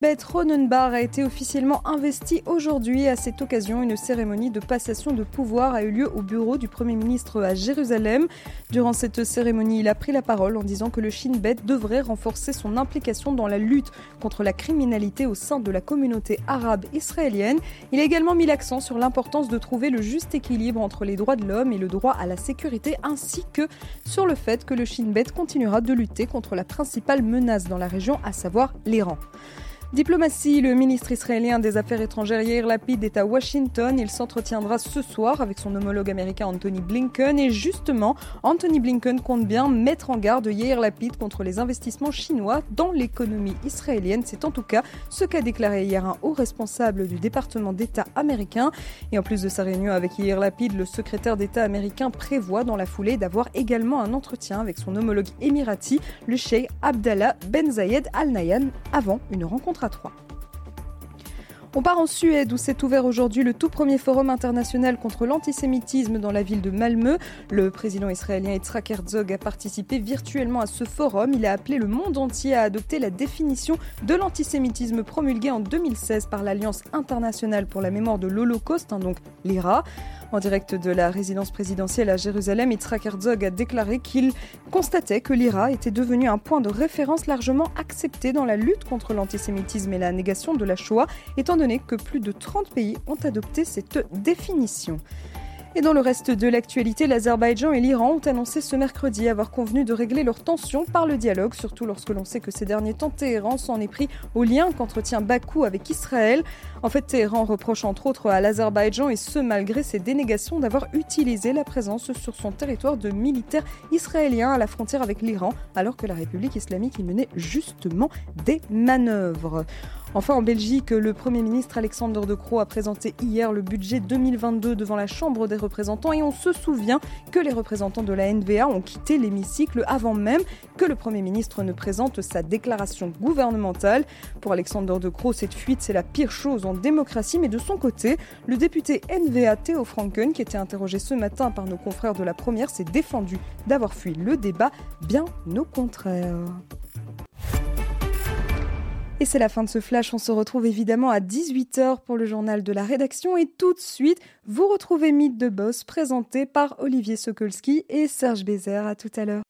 Beth Ronenbar a été officiellement investie aujourd'hui. À cette occasion, une cérémonie de passation de pouvoir a eu lieu au bureau du Premier ministre à Jérusalem. Durant cette cérémonie, il a pris la parole en disant que le Shin Bet devrait renforcer son implication dans la lutte contre la criminalité au sein de la communauté arabe israélienne. Il a également mis l'accent sur l'importance de trouver le juste équilibre entre les droits de l'homme et le droit à la sécurité, ainsi que sur le fait que le Shin Bet continuera de lutter contre la principale menace dans la région, à savoir l'Iran. Diplomatie, le ministre israélien des Affaires étrangères Yair Lapid est à Washington. Il s'entretiendra ce soir avec son homologue américain Anthony Blinken. Et justement, Anthony Blinken compte bien mettre en garde Yair Lapid contre les investissements chinois dans l'économie israélienne. C'est en tout cas ce qu'a déclaré hier un haut responsable du département d'État américain. Et en plus de sa réunion avec Yair Lapid, le secrétaire d'État américain prévoit dans la foulée d'avoir également un entretien avec son homologue émirati, le cheikh Abdallah Ben Zayed Al Nahyan, avant une rencontre à 3. On part en Suède où s'est ouvert aujourd'hui le tout premier forum international contre l'antisémitisme dans la ville de Malmö. Le président israélien Yitzhak Herzog a participé virtuellement à ce forum. Il a appelé le monde entier à adopter la définition de l'antisémitisme promulguée en 2016 par l'Alliance internationale pour la mémoire de l'Holocauste, hein, donc l'IRA. En direct de la résidence présidentielle à Jérusalem, Yitzhak Herzog a déclaré qu'il constatait que l'IRA était devenu un point de référence largement accepté dans la lutte contre l'antisémitisme et la négation de la Shoah, étant donné que plus de 30 pays ont adopté cette définition. Et dans le reste de l'actualité, l'Azerbaïdjan et l'Iran ont annoncé ce mercredi avoir convenu de régler leurs tensions par le dialogue, surtout lorsque l'on sait que ces derniers temps, Téhéran s'en est pris au lien qu'entretient Bakou avec Israël. En fait, Téhéran reproche entre autres à l'Azerbaïdjan, et ce malgré ses dénégations, d'avoir utilisé la présence sur son territoire de militaires israéliens à la frontière avec l'Iran, alors que la République islamique y menait justement des manœuvres. Enfin, en Belgique, le Premier ministre Alexander De Croo a présenté hier le budget 2022 devant la Chambre des représentants et on se souvient que les représentants de la NVA ont quitté l'hémicycle avant même que le Premier ministre ne présente sa déclaration gouvernementale. Pour Alexander De Croo, cette fuite, c'est la pire chose en démocratie, mais de son côté, le député NVA Theo Franken, qui était interrogé ce matin par nos confrères de la Première, s'est défendu d'avoir fui le débat, bien au contraire. Et c'est la fin de ce flash. On se retrouve évidemment à 18h pour le journal de la rédaction. Et tout de suite, vous retrouvez Mythe de Boss présenté par Olivier Sokolski et Serge Bézère. À tout à l'heure.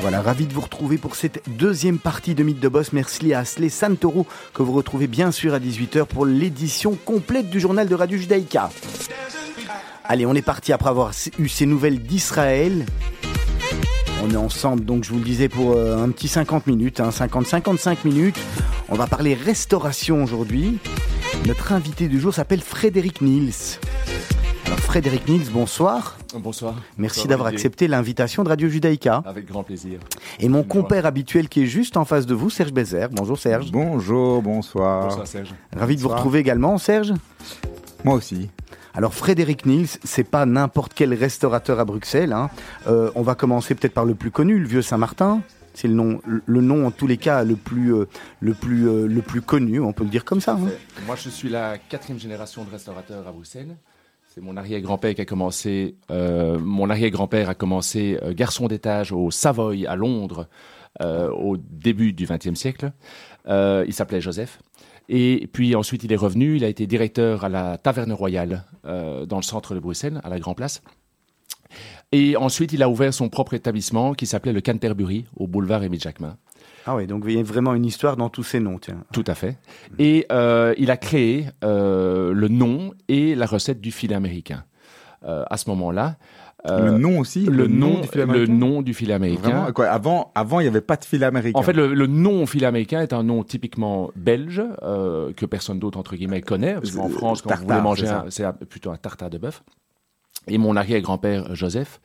Voilà, ravi de vous retrouver pour cette deuxième partie de Mythe de Boss. Merci à Asley Santoro que vous retrouvez bien sûr à 18h pour l'édition complète du journal de Radio Judaïka. Allez, on est parti après avoir eu ces nouvelles d'Israël. On est ensemble, donc je vous le disais, pour euh, un petit 50 minutes, 50-55 hein, minutes. On va parler restauration aujourd'hui. Notre invité du jour s'appelle Frédéric Niels. Alors Frédéric Niels, bonsoir. Bonsoir. Merci d'avoir accepté l'invitation de Radio Judaïka. Avec grand plaisir. Et mon compère habituel qui est juste en face de vous, Serge Bézère. Bonjour Serge. Bonjour, bonsoir. Bonsoir Serge. Ravi de vous retrouver également, Serge. Moi aussi. Alors Frédéric Niels, c'est pas n'importe quel restaurateur à Bruxelles. Hein. Euh, on va commencer peut-être par le plus connu, le Vieux Saint-Martin. C'est le nom, le nom en tous les cas le plus, euh, le plus, euh, le plus connu, on peut le dire comme ça. Hein. Moi, je suis la quatrième génération de restaurateurs à Bruxelles. C'est mon arrière-grand-père qui a commencé. mon arrière-grand-père a commencé garçon d'étage au Savoy à Londres au début du XXe siècle. il s'appelait Joseph. Et puis ensuite, il est revenu, il a été directeur à la Taverne Royale euh, dans le centre de Bruxelles, à la Grand Place. Et ensuite, il a ouvert son propre établissement qui s'appelait le Canterbury, au boulevard Émile Jacquemin. Ah oui, donc il y a vraiment une histoire dans tous ces noms, tiens. Tout à fait. Et euh, il a créé euh, le nom et la recette du filet américain. à ce moment-là, euh, le nom aussi le, nom, du filet américain. Le nom du américain. quoi, avant, avant, il n'y avait pas de filet américain. En fait, le, nom filet américain est un nom typiquement belge euh, que personne d'autre entre guillemets connaît. Parce qu'en France, quand vous voulez manger, c'est plutôt un tartare de bœuf. et mon arrière-grand-père Joseph,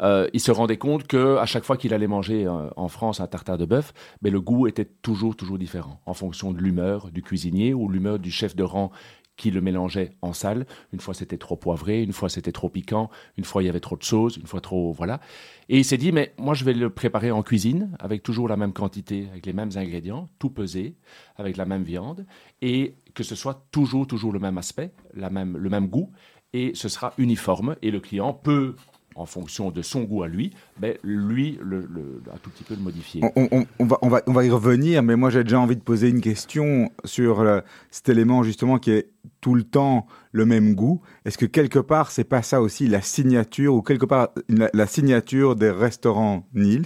euh, il se rendait compte que à chaque fois qu'il allait manger euh, en France un tartare de bœuf, mais le goût était toujours toujours différent en fonction de l'humeur du cuisinier ou l'humeur du chef de rang qui le mélangeait en salle. Une fois c'était trop poivré, une fois c'était trop piquant, une fois il y avait trop de sauce, une fois trop voilà. Et il s'est dit mais moi je vais le préparer en cuisine avec toujours la même quantité, avec les mêmes ingrédients, tout pesé, avec la même viande et que ce soit toujours toujours le même aspect, la même le même goût et ce sera uniforme et le client peut en fonction de son goût à lui, ben, lui, le, tout petit peu le modifier. On, va, on, va, on va y revenir, mais moi j'ai déjà envie de poser une question sur euh, cet élément justement qui est tout le temps le même goût. Est-ce que quelque part c'est pas ça aussi la signature ou quelque part la, signature des restaurants Niels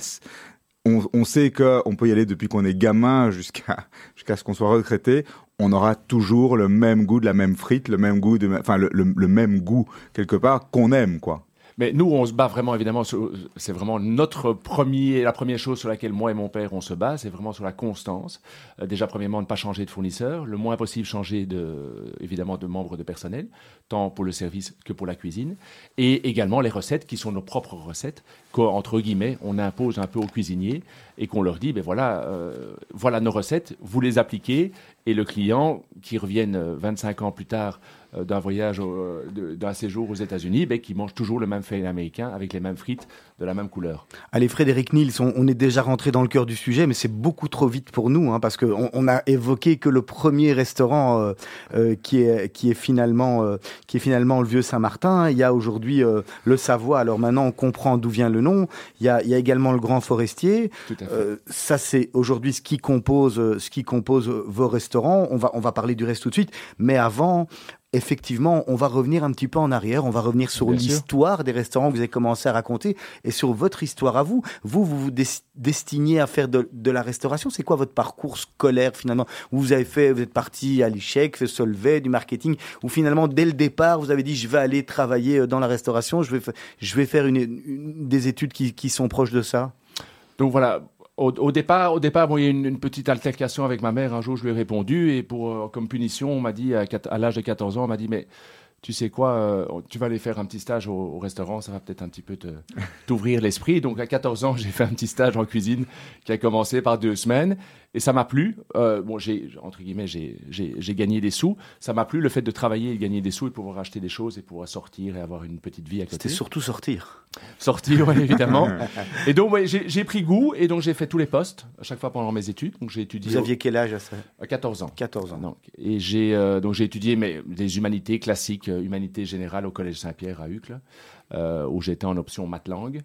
on, sait qu'on peut y aller depuis qu'on est gamin jusqu'à ce qu'on soit retraité. On aura toujours le même goût de la même frite, le même goût, de, enfin le, le même goût quelque part qu'on aime, quoi. Mais nous, on se bat vraiment, évidemment, c'est vraiment notre premier, la première chose sur laquelle moi et mon père, on se bat, c'est vraiment sur la constance. Euh, déjà, premièrement, ne pas changer de fournisseur, le moins possible changer de, évidemment, de membres de personnel, tant pour le service que pour la cuisine, et également les recettes qui sont nos propres recettes, qu'entre guillemets, on impose un peu aux cuisiniers et qu'on leur dit, ben voilà, euh, voilà nos recettes, vous les appliquez, et le client qui revienne 25 ans plus tard euh, d'un voyage, euh, d'un séjour aux États-Unis, ben, qui mange toujours le même fait américain avec les mêmes frites de la même couleur. Allez, Frédéric Nils, on, on est déjà rentré dans le cœur du sujet, mais c'est beaucoup trop vite pour nous, hein, parce qu'on on a évoqué que le premier restaurant euh, euh, qui, est, qui, est finalement, euh, qui est finalement le Vieux Saint-Martin. Il y a aujourd'hui euh, le Savoie, alors maintenant on comprend d'où vient le nom. Il y a, il y a également le Grand Forestier. Euh, ça, c'est aujourd'hui ce qui compose, ce qui compose vos restaurants. On va, on va parler du reste tout de suite, mais avant, effectivement, on va revenir un petit peu en arrière, on va revenir sur l'histoire des restaurants que vous avez commencé à raconter et sur votre histoire à vous. Vous, vous vous destinez à faire de, de la restauration. C'est quoi votre parcours scolaire finalement? Vous avez fait, vous êtes parti à l'échec, fait Solvay, du marketing, ou finalement dès le départ vous avez dit je vais aller travailler dans la restauration, je vais, je vais faire une, une des études qui, qui sont proches de ça? Donc voilà, au, départ, au départ, bon, il y a eu une, petite altercation avec ma mère. Un jour, je lui ai répondu et pour euh, comme punition, on m'a dit à, à l'âge de 14 ans, on m'a dit mais tu sais quoi, euh, tu vas aller faire un petit stage au, au restaurant, ça va peut-être un petit peu t'ouvrir l'esprit. Donc à 14 ans, j'ai fait un petit stage en cuisine qui a commencé par deux semaines et ça m'a plu. Euh, bon, j'ai entre guillemets, j'ai gagné des sous. Ça m'a plu le fait de travailler et de gagner des sous et pouvoir acheter des choses et pouvoir sortir et avoir une petite vie à côté. C'était surtout sortir. Sortir, oui, évidemment. et donc, ouais, j'ai pris goût et donc j'ai fait tous les postes à chaque fois pendant mes études. Donc j'ai étudié. Vous aviez quel âge à ça À 14 ans. 14 ans. Donc, et j'ai euh, donc j'ai étudié mais des humanités classiques, euh, humanités générales au collège Saint-Pierre à Uccle, euh, où j'étais en option maths langue.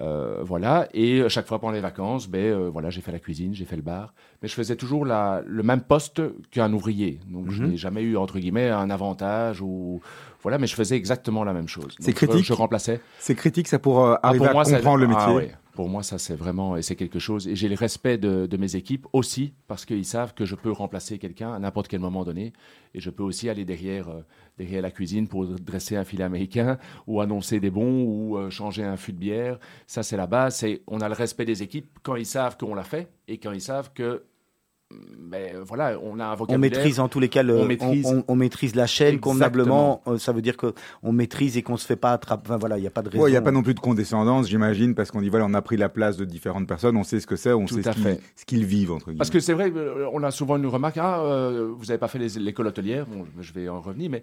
Euh, voilà, et chaque fois pendant les vacances, ben euh, voilà, j'ai fait la cuisine, j'ai fait le bar, mais je faisais toujours la, le même poste qu'un ouvrier. Donc mm -hmm. je n'ai jamais eu entre guillemets un avantage ou voilà, mais je faisais exactement la même chose. C'est critique. Je, je remplaçais. C'est critique, ça pour euh, arriver ah, pour moi, à comprendre ça, le métier. Ah, ouais. Pour moi, ça c'est vraiment et c'est quelque chose. Et j'ai le respect de, mes équipes aussi parce qu'ils savent que je peux remplacer quelqu'un à n'importe quel moment donné et je peux aussi aller derrière euh, derrière la cuisine pour dresser un filet américain ou annoncer des bons ou euh, changer un fût de bière. Ça c'est la base. On a le respect des équipes quand ils savent qu'on l'a fait et quand ils savent que mais voilà, on a un vocabulaire. On maîtrise en tous les cas, le, on, maîtrise, on, on maîtrise la chaîne convenablement. Euh, ça veut dire que on maîtrise et qu'on se fait pas attraper. Enfin voilà, il n'y a pas de raison. Il ouais, n'y a pas non plus de condescendance, j'imagine, parce qu'on dit voilà, on a pris la place de différentes personnes, on sait ce que c'est, on Tout sait ce qu'ils qu vivent entre guillemets. Parce que c'est vrai, on a souvent une remarque ah, euh, vous n'avez pas fait l'école hôtelière. Bon, je vais en revenir, mais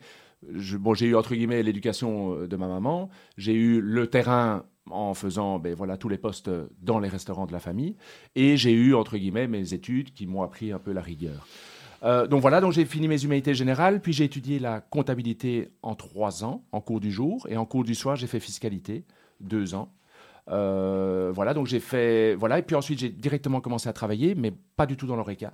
je, bon, j'ai eu entre guillemets l'éducation de ma maman, j'ai eu le terrain en faisant ben, voilà, tous les postes dans les restaurants de la famille. Et j'ai eu, entre guillemets, mes études qui m'ont appris un peu la rigueur. Euh, donc voilà, donc j'ai fini mes humanités générales, puis j'ai étudié la comptabilité en trois ans, en cours du jour, et en cours du soir, j'ai fait fiscalité, deux ans. Euh, voilà, donc j'ai fait, voilà, et puis ensuite j'ai directement commencé à travailler, mais pas du tout dans l'ORECA.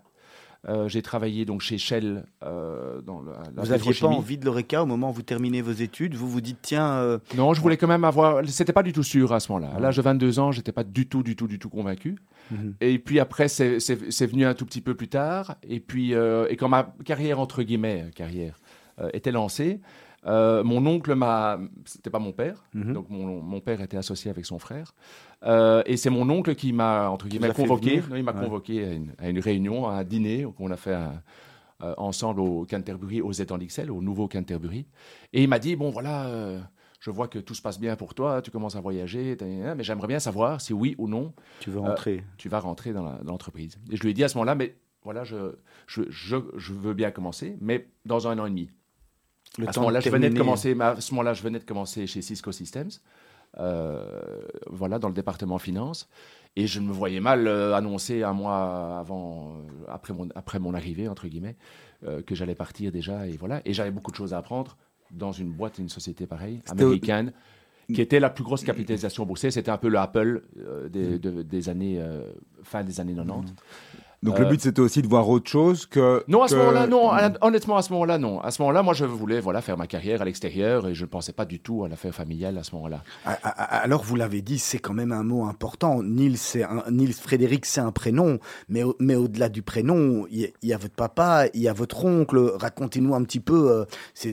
Euh, j'ai travaillé donc chez Shell euh, dans la, la Vous n'aviez pas envie de l'ORECA au moment où vous terminez vos études? Vous vous dites tiens. Euh... Non, je voulais quand même avoir. C'était pas du tout sûr à ce moment-là. À l'âge de 22 ans, j'étais pas du tout, du tout, du tout convaincu. Mm -hmm. Et puis après, c'est venu un tout petit peu plus tard. Et puis euh, et quand ma carrière entre guillemets carrière était lancée. Euh, mon oncle m'a, c'était pas mon père, mm -hmm. donc mon, mon, père était associé avec son frère, euh, et c'est mon oncle qui m'a entre guillemets convoqué. Non, il m'a ouais. convoqué à une, à une, réunion, à un dîner qu'on a fait euh, ensemble au Canterbury, aux Étangs d'Ixelles, au nouveau Canterbury, et il m'a dit bon voilà, je vois que tout se passe bien pour toi, tu commences à voyager, mais j'aimerais bien savoir si oui ou non tu veux rentrer. tu vas rentrer dans l'entreprise. et je lui ai dit à ce moment-là, mais voilà, je, je, je, veux bien commencer, mais dans un an et demi. À ce moment-là, je venais de commencer. Ce moment-là, je venais de commencer chez Cisco Systems. voilà, dans le département finance. Et je me voyais mal annoncer un mois avant, après mon, après mon arrivée, entre guillemets, euh, que j'allais partir déjà. Et voilà. Et j'avais beaucoup de choses à apprendre dans une boîte, une société pareille, américaine, qui était la plus grosse capitalisation boursière. C'était un peu le Apple euh, des, des, années, euh, fin des années 90. Donc le euh, but c'était aussi de voir autre chose que. Non, à ce moment-là, non. Honnêtement, à ce moment-là, non. À ce moment-là, moi, je voulais voilà faire ma carrière à l'extérieur et je ne pensais pas du tout à l'affaire familiale à ce moment-là. Alors vous l'avez dit, c'est quand même un mot important. Nils, c'est Nils Frédéric, c'est un prénom, mais mais au-delà du prénom, il y, a votre papa, il y a votre oncle. Racontez-nous un petit peu. Euh,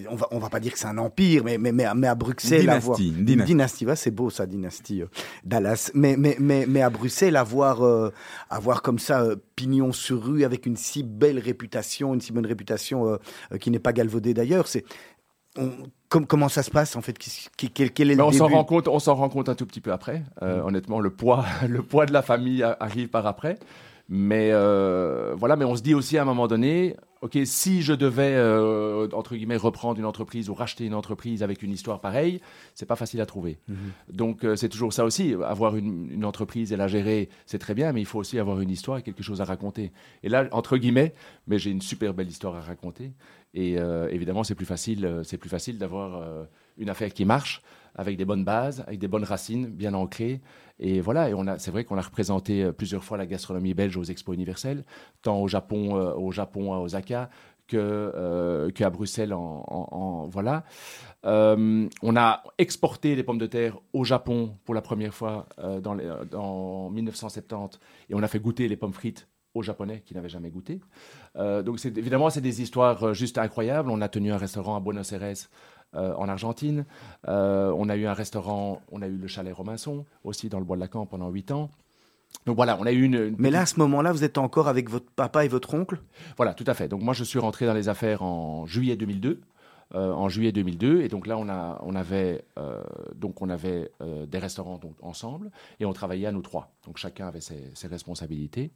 on va on va pas dire que c'est un empire, mais mais mais, à Bruxelles, dynastie, avoir, dynastie, dynastie, c'est beau ça, dynastie euh, Dallas. Mais mais mais mais à Bruxelles, avoir avoir comme ça pignon sur rue avec une si belle réputation, une si bonne réputation euh, euh, qui n'est pas galvaudée d'ailleurs. C'est comment ça se passe en fait? Quel, est le on s'en rend compte, on s'en rend compte un tout petit peu après. Euh, mm. Honnêtement, le poids, le poids de la famille arrive par après. Mais voilà, mais on se dit aussi à un moment donné, ok, si je devais euh, entre guillemets reprendre une entreprise ou racheter une entreprise avec une histoire pareille, c'est pas facile à trouver. Mhm. Donc euh, c'est toujours ça aussi, avoir une, entreprise et la gérer, c'est très bien, mais il faut aussi avoir une histoire et quelque chose à raconter. Et là, entre guillemets, mais j'ai une super belle histoire à raconter. Et euh, évidemment, c'est plus facile, c'est plus facile d'avoir une affaire qui marche avec des bonnes bases, avec des bonnes racines bien ancrées. Et voilà, et on a, c'est vrai qu'on a représenté euh, plusieurs fois la gastronomie belge aux expos universels, tant au Japon, euh, au Japon à Osaka que euh, qu'à Bruxelles. En, voilà, on a exporté les pommes de terre au Japon pour la première fois dans, dans 1970, et on a fait goûter les pommes frites aux Japonais qui n'avaient jamais goûté. donc évidemment, c'est des histoires juste incroyables. On a tenu un restaurant à Buenos Aires en Argentine. Euh, on a eu un restaurant, on a eu le chalet Robinson aussi dans le bois de la Camp pendant 8 ans. Donc voilà, on a eu une, Mais là, à ce moment-là, vous êtes encore avec votre papa et votre oncle? Voilà, tout à fait. Donc moi, je suis rentré dans les affaires en juillet 2002. Euh, en juillet 2002 et donc là on, a, on avait donc on avait des restaurants donc, ensemble et on travaillait à nous trois donc chacun avait ses, responsabilités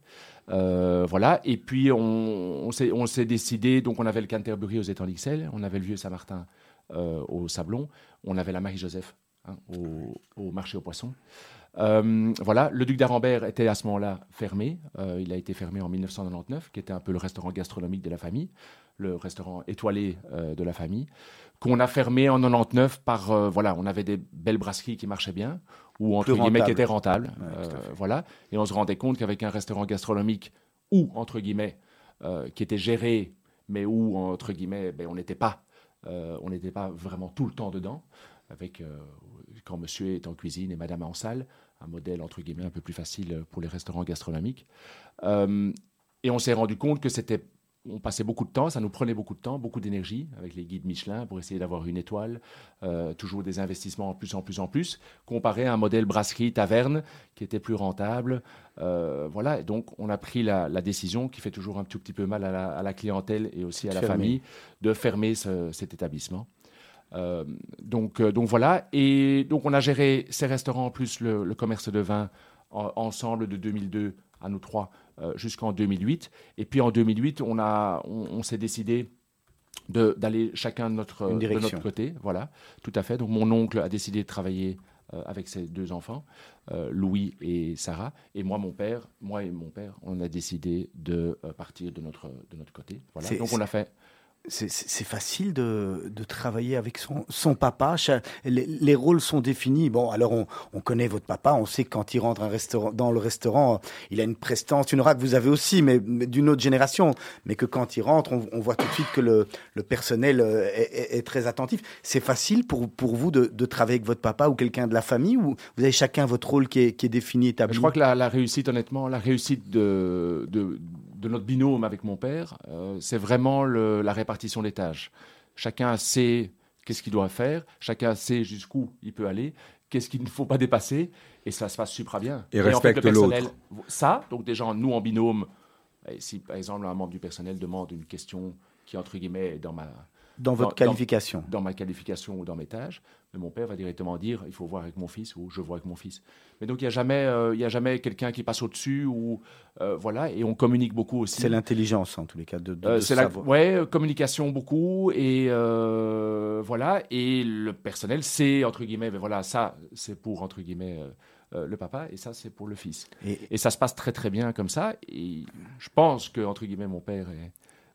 voilà et puis on, on s'est décidé donc on avait le Canterbury aux étangs d'Ixelles on avait le vieux Saint-Martin euh, au Sablon. On avait la Marie-Joseph hein, au, marché aux poissons. Euh, voilà, le Duc d'Arambert était à ce moment-là fermé. Euh, il a été fermé en 1999, qui était un peu le restaurant gastronomique de la famille, le restaurant étoilé de la famille, qu'on a fermé en 99 par voilà, on avait des belles brasseries qui marchaient bien ou entre guillemets qui étaient rentables, voilà. Et on se rendait compte qu'avec un restaurant gastronomique ou entre guillemets qui était géré, mais où entre guillemets ben, on n'était pas on n'était pas vraiment tout le temps dedans, avec euh, quand monsieur est en cuisine et madame en salle, un modèle entre guillemets un peu plus facile pour les restaurants gastronomiques. Euh, et on s'est rendu compte que c'était on passait beaucoup de temps, ça nous prenait beaucoup de temps, beaucoup d'énergie avec les guides Michelin pour essayer d'avoir une étoile, euh, toujours des investissements en plus en plus en plus, comparé à un modèle brasserie taverne qui était plus rentable. Euh, voilà, et donc on a pris la, décision qui fait toujours un tout petit peu mal à la, clientèle et aussi à la famille de fermer cet établissement. Euh, donc, donc voilà, et donc on a géré ces restaurants plus le, commerce de vin ensemble de 2002 à nous trois jusqu'en 2008. Et puis en 2008, on, a, on, s'est décidé d'aller chacun de notre, de notre côté. Voilà, tout à fait. Donc mon oncle a décidé de travailler euh, avec ses deux enfants, euh, Louis et Sarah. Et moi, mon père, moi et mon père, on a décidé de partir de notre, de notre côté. Voilà. Donc on a fait c'est facile de, travailler avec son, papa. Les, rôles sont définis. Bon, alors on, connaît votre papa, on sait que quand il rentre dans le restaurant, il a une prestance, une aura que vous avez aussi, mais, d'une autre génération. Mais que quand il rentre, on, voit tout de suite que le, personnel euh, est, très attentif. C'est facile pour, vous de, travailler avec votre papa ou quelqu'un de la famille ou vous avez chacun votre rôle qui est, défini, établi? Je crois que la, réussite, honnêtement, la réussite de de notre binôme avec mon père, euh, c'est vraiment la répartition des tâches. Chacun sait qu'est-ce qu'il doit faire, chacun sait jusqu'où il peut aller, qu'est-ce qu'il ne faut pas dépasser, et ça se passe super bien. Et, respecte l'autre. Ça, donc déjà, nous en binôme, si par exemple un membre du personnel demande une question qui, entre guillemets, est dans ma, Dans votre qualification dans, ma qualification ou dans mes tâches. Mais mon père va directement dire il faut voir avec mon fils ou je vois avec mon fils. Mais donc il n'y a jamais, euh, il y a jamais quelqu'un qui passe au-dessus ou euh, voilà. Et on communique beaucoup aussi. C'est l'intelligence en tous les cas de, de, c'est la ouais, communication beaucoup et voilà. Et le personnel, c'est entre guillemets, mais voilà, ça c'est pour entre guillemets. le papa et ça c'est pour le fils. Et, et, ça se passe très très bien comme ça. Et je pense que entre guillemets mon père est,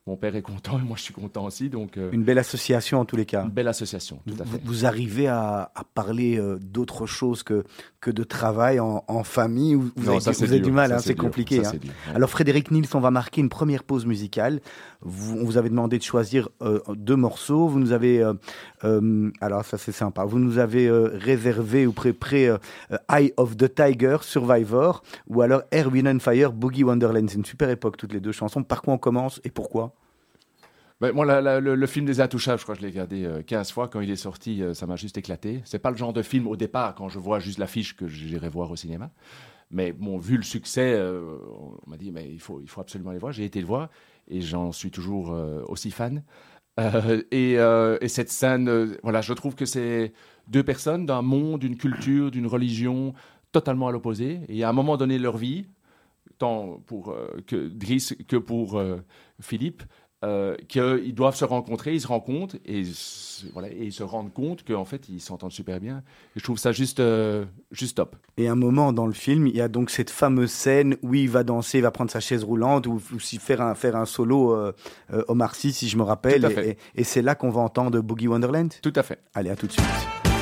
mon père est content et moi je suis content aussi. Donc, euh, une belle association en tous les cas. Une belle association, tout à fait. Vous, arrivez à, parler euh, d'autre chose que, que de travail en, famille ou vous, avez, du mal, hein, c'est compliqué. Hein. Alors Frédéric Nils, on va marquer une première pause musicale. Vous, on vous avait demandé de choisir euh, deux morceaux. Vous nous avez, alors ça c'est sympa, vous nous avez réservé ou pré, pré Eye of the Tiger, Survivor, ou alors Air, Wind and Fire, Boogie Wonderland. C'est une super époque toutes les deux chansons. Par quoi on commence et pourquoi? Ben, moi, le, film des Intouchables, je crois que je l'ai regardé 15 euh, fois. Quand il est sorti, euh, ça m'a juste éclaté. C'est pas le genre de film au départ, quand je vois juste l'affiche, que j'irai voir au cinéma. Mais bon, vu le succès, euh, on m'a dit, mais il faut, il faut absolument aller voir. J'ai été le voir et j'en suis toujours aussi fan. Et, et, cette scène, voilà, je trouve que c'est deux personnes d'un monde, d'une culture, d'une religion totalement à l'opposé. Et à un moment donné de leur vie, tant pour que que pour Philippe, euh, qu'ils doivent se rencontrer, ils se rencontrent et, voilà, et ils se rendent compte qu'en fait ils s'entendent super bien. Et je trouve ça juste, euh, juste top. Et un moment dans le film, il y a donc cette fameuse scène où il va danser, il va prendre sa chaise roulante ou, aussi faire un, faire un solo euh, euh Omar Sy, si je me rappelle. Et, et c'est là qu'on va entendre Boogie Wonderland Tout à fait. Allez, à tout de suite.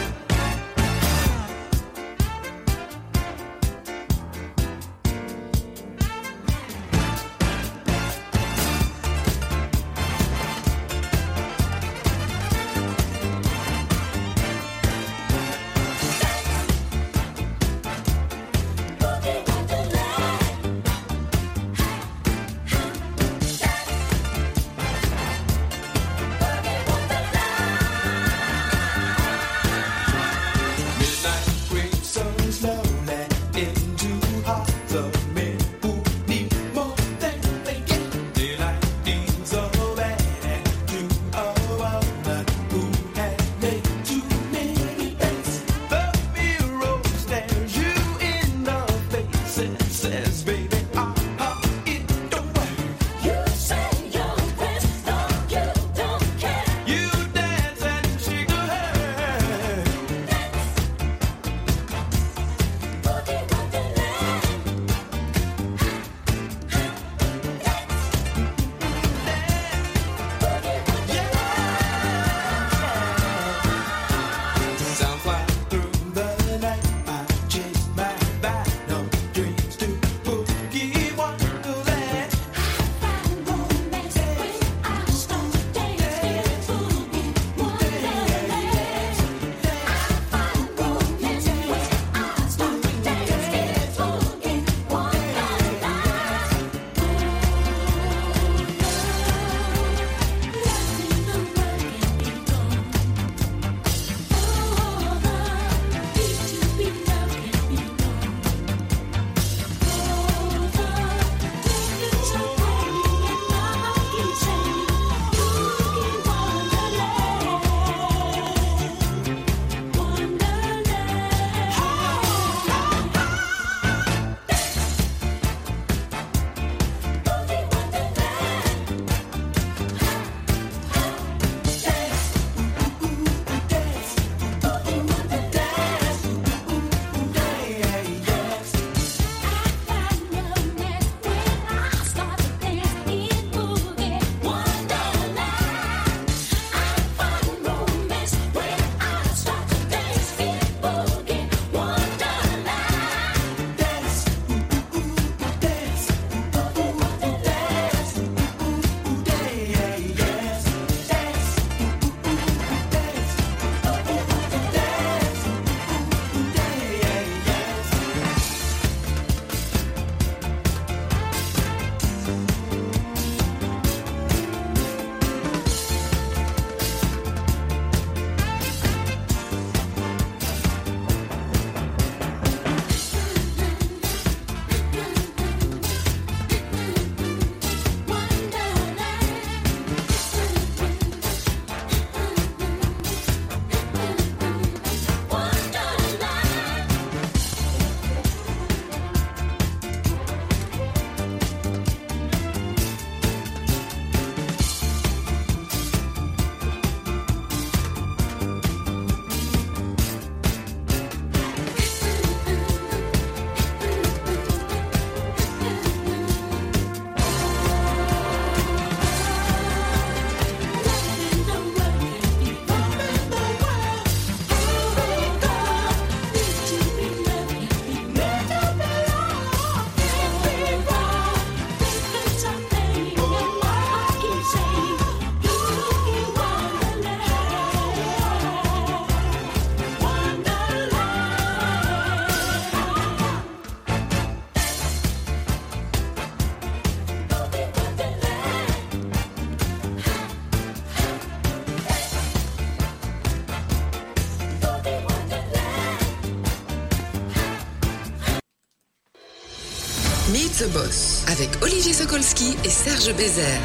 Meet the Boss avec Olivier Sokolski et Serge Bézère.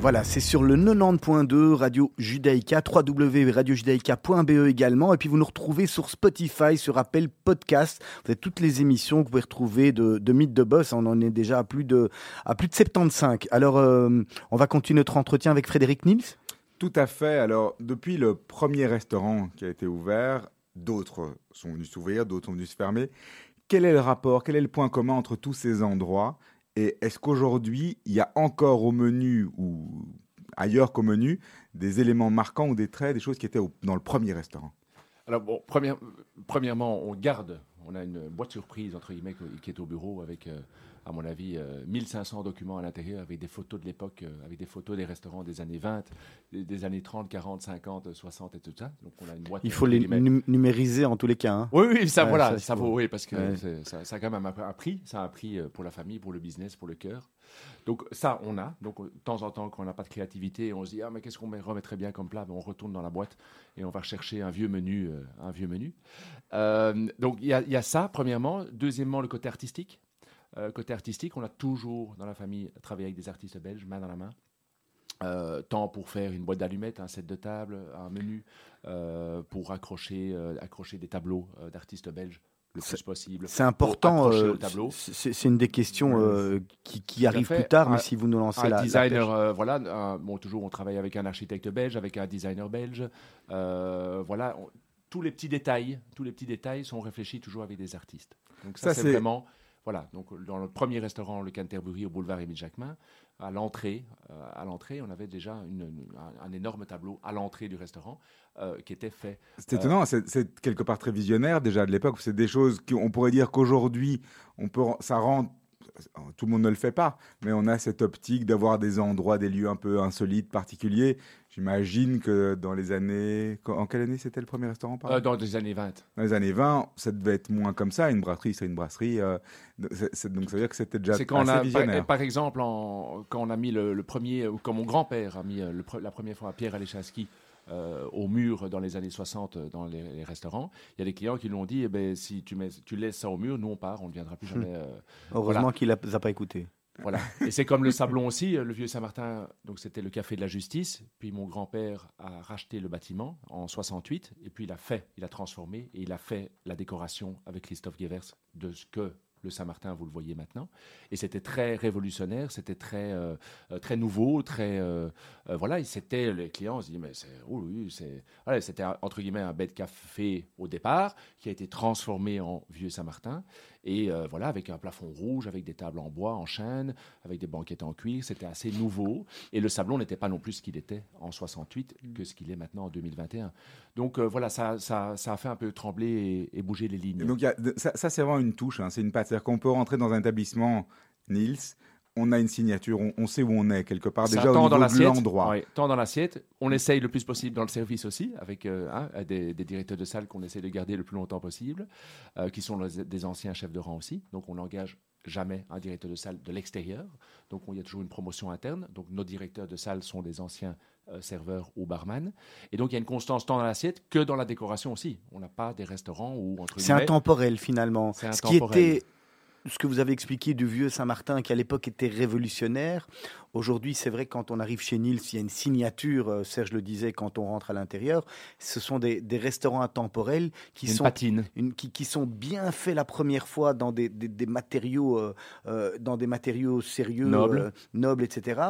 Voilà, c'est sur le 90.2 Radio Judaïka, www.radiojudaïka.be également. Et puis vous nous retrouvez sur Spotify, sur Apple Podcast. Vous avez toutes les émissions que vous pouvez retrouver de, de Mythe de Boss. On en est déjà à plus de, à plus de 75. Alors, euh, on va continuer notre entretien avec Frédéric Nils? Tout à fait. Alors, depuis le premier restaurant qui a été ouvert, d'autres sont venus s'ouvrir, d'autres sont venus se fermer. Quel est le rapport, quel est le point commun entre tous ces endroits Et est-ce qu'aujourd'hui, il y a encore au menu ou ailleurs qu'au menu des éléments marquants ou des traits, des choses qui étaient dans le premier restaurant? Alors, bon, première- premièrement, on garde, on a une boîte surprise, entre guillemets, qui est au bureau avec, euh, à mon avis, euh, 1500 documents à l'intérieur avec des photos de l'époque, euh, avec des photos des restaurants des années 20, des, des années 30, 40, 50, 60 et tout ça. Donc, on a une boîte. Il faut les num- numériser en tous les cas. hein. Oui, oui, ça, Ouais, voilà, ça, vaut, oui, parce que Ouais. ça, ça a quand même un, prix, ça a un prix euh, pour la famille, pour le business, pour le cœur. Donc ça, on a. Donc euh, de temps en temps, quand on n'a pas de créativité, on se dit ah mais qu'est-ce qu'on met- remettrait bien comme plat? Ben, On retourne dans la boîte et on va rechercher un vieux menu, euh, un vieux menu. Euh, donc il y, a- il y a ça premièrement. Deuxièmement, le côté artistique. Euh, côté artistique, on a toujours dans la famille travaillé avec des artistes belges, main dans la main. Euh, tant pour faire une boîte d'allumettes, un set de table, un menu, euh, pour accrocher, euh, accrocher des tableaux d'artistes belges le plus possible. C'est important. c'est une des questions euh, qui, qui arrive plus tard, mais si vous nous lancez un la, designer, voilà, un- bon, toujours on travaille avec un architecte belge, avec un designer belge. voilà, on- tous les petits détails, tous les petits détails sont réfléchis toujours avec des artistes. Donc ça, c'est- vraiment, voilà. Donc dans le premier restaurant, le Canterbury au boulevard Émile Jacquemin, à l'entrée, euh, à l'entrée, on avait déjà une- une- un, un énorme tableau à l'entrée du restaurant euh, qui était fait. C'est étonnant, c'est- c'est quelque part très visionnaire déjà de l'époque. C'est des choses qu'on pourrait dire qu'aujourd'hui, on peut, ça rend. Tout le monde ne le fait pas, mais on a cette optique d'avoir des endroits, des lieux un peu insolites, particuliers. J'imagine que dans les années. En quelle année c'était le premier restaurant Euh, dans les années 20. Dans les années 20, ça devait être moins comme ça. Une brasserie, c'est une brasserie. euh, donc ça veut dire que c'était déjà C'est quand on a, visionnaire. par exemple, en- quand on a mis le, le premier, ou quand mon grand-père a mis euh, le la première fois Pierre Alechinski euh, au mur dans les années 60 euh, dans les, les restaurants, il y a des clients qui lui ont dit eh ben, si tu, mets, tu laisses ça au mur, nous on part, on ne viendra plus jamais. euh, Heureusement voilà. qu'il ne les a pas écoutés. voilà. Et c'est comme le Sablon aussi, le vieux Saint-Martin, donc c'était le café de la justice. Puis mon grand-père a racheté le bâtiment en 68, et puis il a fait, il a transformé, et il a fait la décoration avec Christophe Guevers de ce que le Saint-Martin, vous le voyez maintenant. Et c'était très révolutionnaire, c'était très, euh, euh, très nouveau, très. euh, voilà, et c'était. Les clients se disaient, mais c'est. oh oui, c'est. Voilà, c'était entre guillemets un bête café au départ, qui a été transformé en vieux Saint-Martin. Et euh, voilà, avec un plafond rouge, avec des tables en bois, en chêne, avec des banquettes en cuir, c'était assez nouveau. Et le sablon n'était pas non plus ce qu'il était en 68 que ce qu'il est maintenant en 2021. Donc euh, voilà, ça, ça, ça a fait un peu trembler et, et bouger les lignes. Et donc, il y a- ça, ça, c'est vraiment une touche, hein, c'est une patte. C'est-à-dire qu'on peut rentrer dans un établissement, Niels, on a une signature, on, on sait où on est quelque part, Ça déjà au niveau dans de l'endroit. Ouais, tant dans l'assiette. On essaye le plus possible dans le service aussi, avec euh, hein, des, des directeurs de salle qu'on essaie de garder le plus longtemps possible, euh, qui sont les- des anciens chefs de rang aussi. Donc on n'engage jamais un directeur de salle de l'extérieur. Donc on- il y a toujours une promotion interne. Donc nos directeurs de salle sont des anciens euh, serveurs ou barman. Et donc il y a une constance tant dans l'assiette que dans la décoration aussi. On n'a pas des restaurants où entre C'est intemporel finalement. C'est Ce qui était, ce que vous avez expliqué du vieux Saint-Martin, qui à l'époque était révolutionnaire, aujourd'hui c'est vrai quand on arrive chez Nils, il y a une signature, euh, Serge le disait, quand on rentre à l'intérieur, ce sont des, des restaurants intemporels qui une sont patine. une- qui, qui sont bien faits la première fois dans des, des- des matériaux, euh, euh, dans des matériaux sérieux, Nobles. euh, nobles, etc.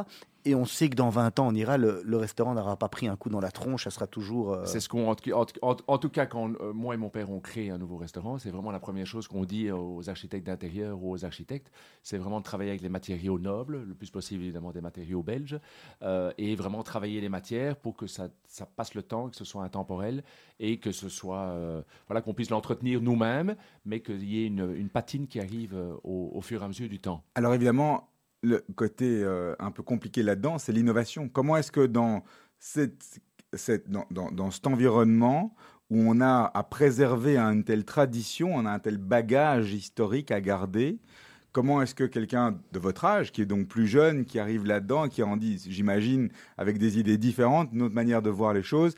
Et on sait que dans 20 ans, on ira, le, le restaurant n'aura pas pris un coup dans la tronche, ça sera toujours. euh, C'est ce qu'on, en, tout- en tout- en- en tout cas, quand euh, moi et mon père on crée un nouveau restaurant, c'est vraiment la première chose qu'on dit aux architectes d'intérieur ou aux architectes, c'est vraiment de travailler avec les matériaux nobles, le plus possible évidemment des matériaux belges, euh, et vraiment travailler les matières pour que ça, ça passe le temps, que ce soit intemporel et que ce soit, euh, voilà, qu'on puisse l'entretenir nous-mêmes, mais qu'il y ait une, une patine qui arrive au, au fur et à mesure du temps. Alors évidemment, le côté euh, un peu compliqué là-dedans, c'est l'innovation. Comment est-ce que dans, cette, dans, dans- dans cet environnement où on a à préserver une telle tradition, on a un tel bagage historique à garder, comment est-ce que quelqu'un de votre âge, qui est donc plus jeune, qui arrive là-dedans, qui en dit, j'imagine, avec des idées différentes, une autre manière de voir les choses,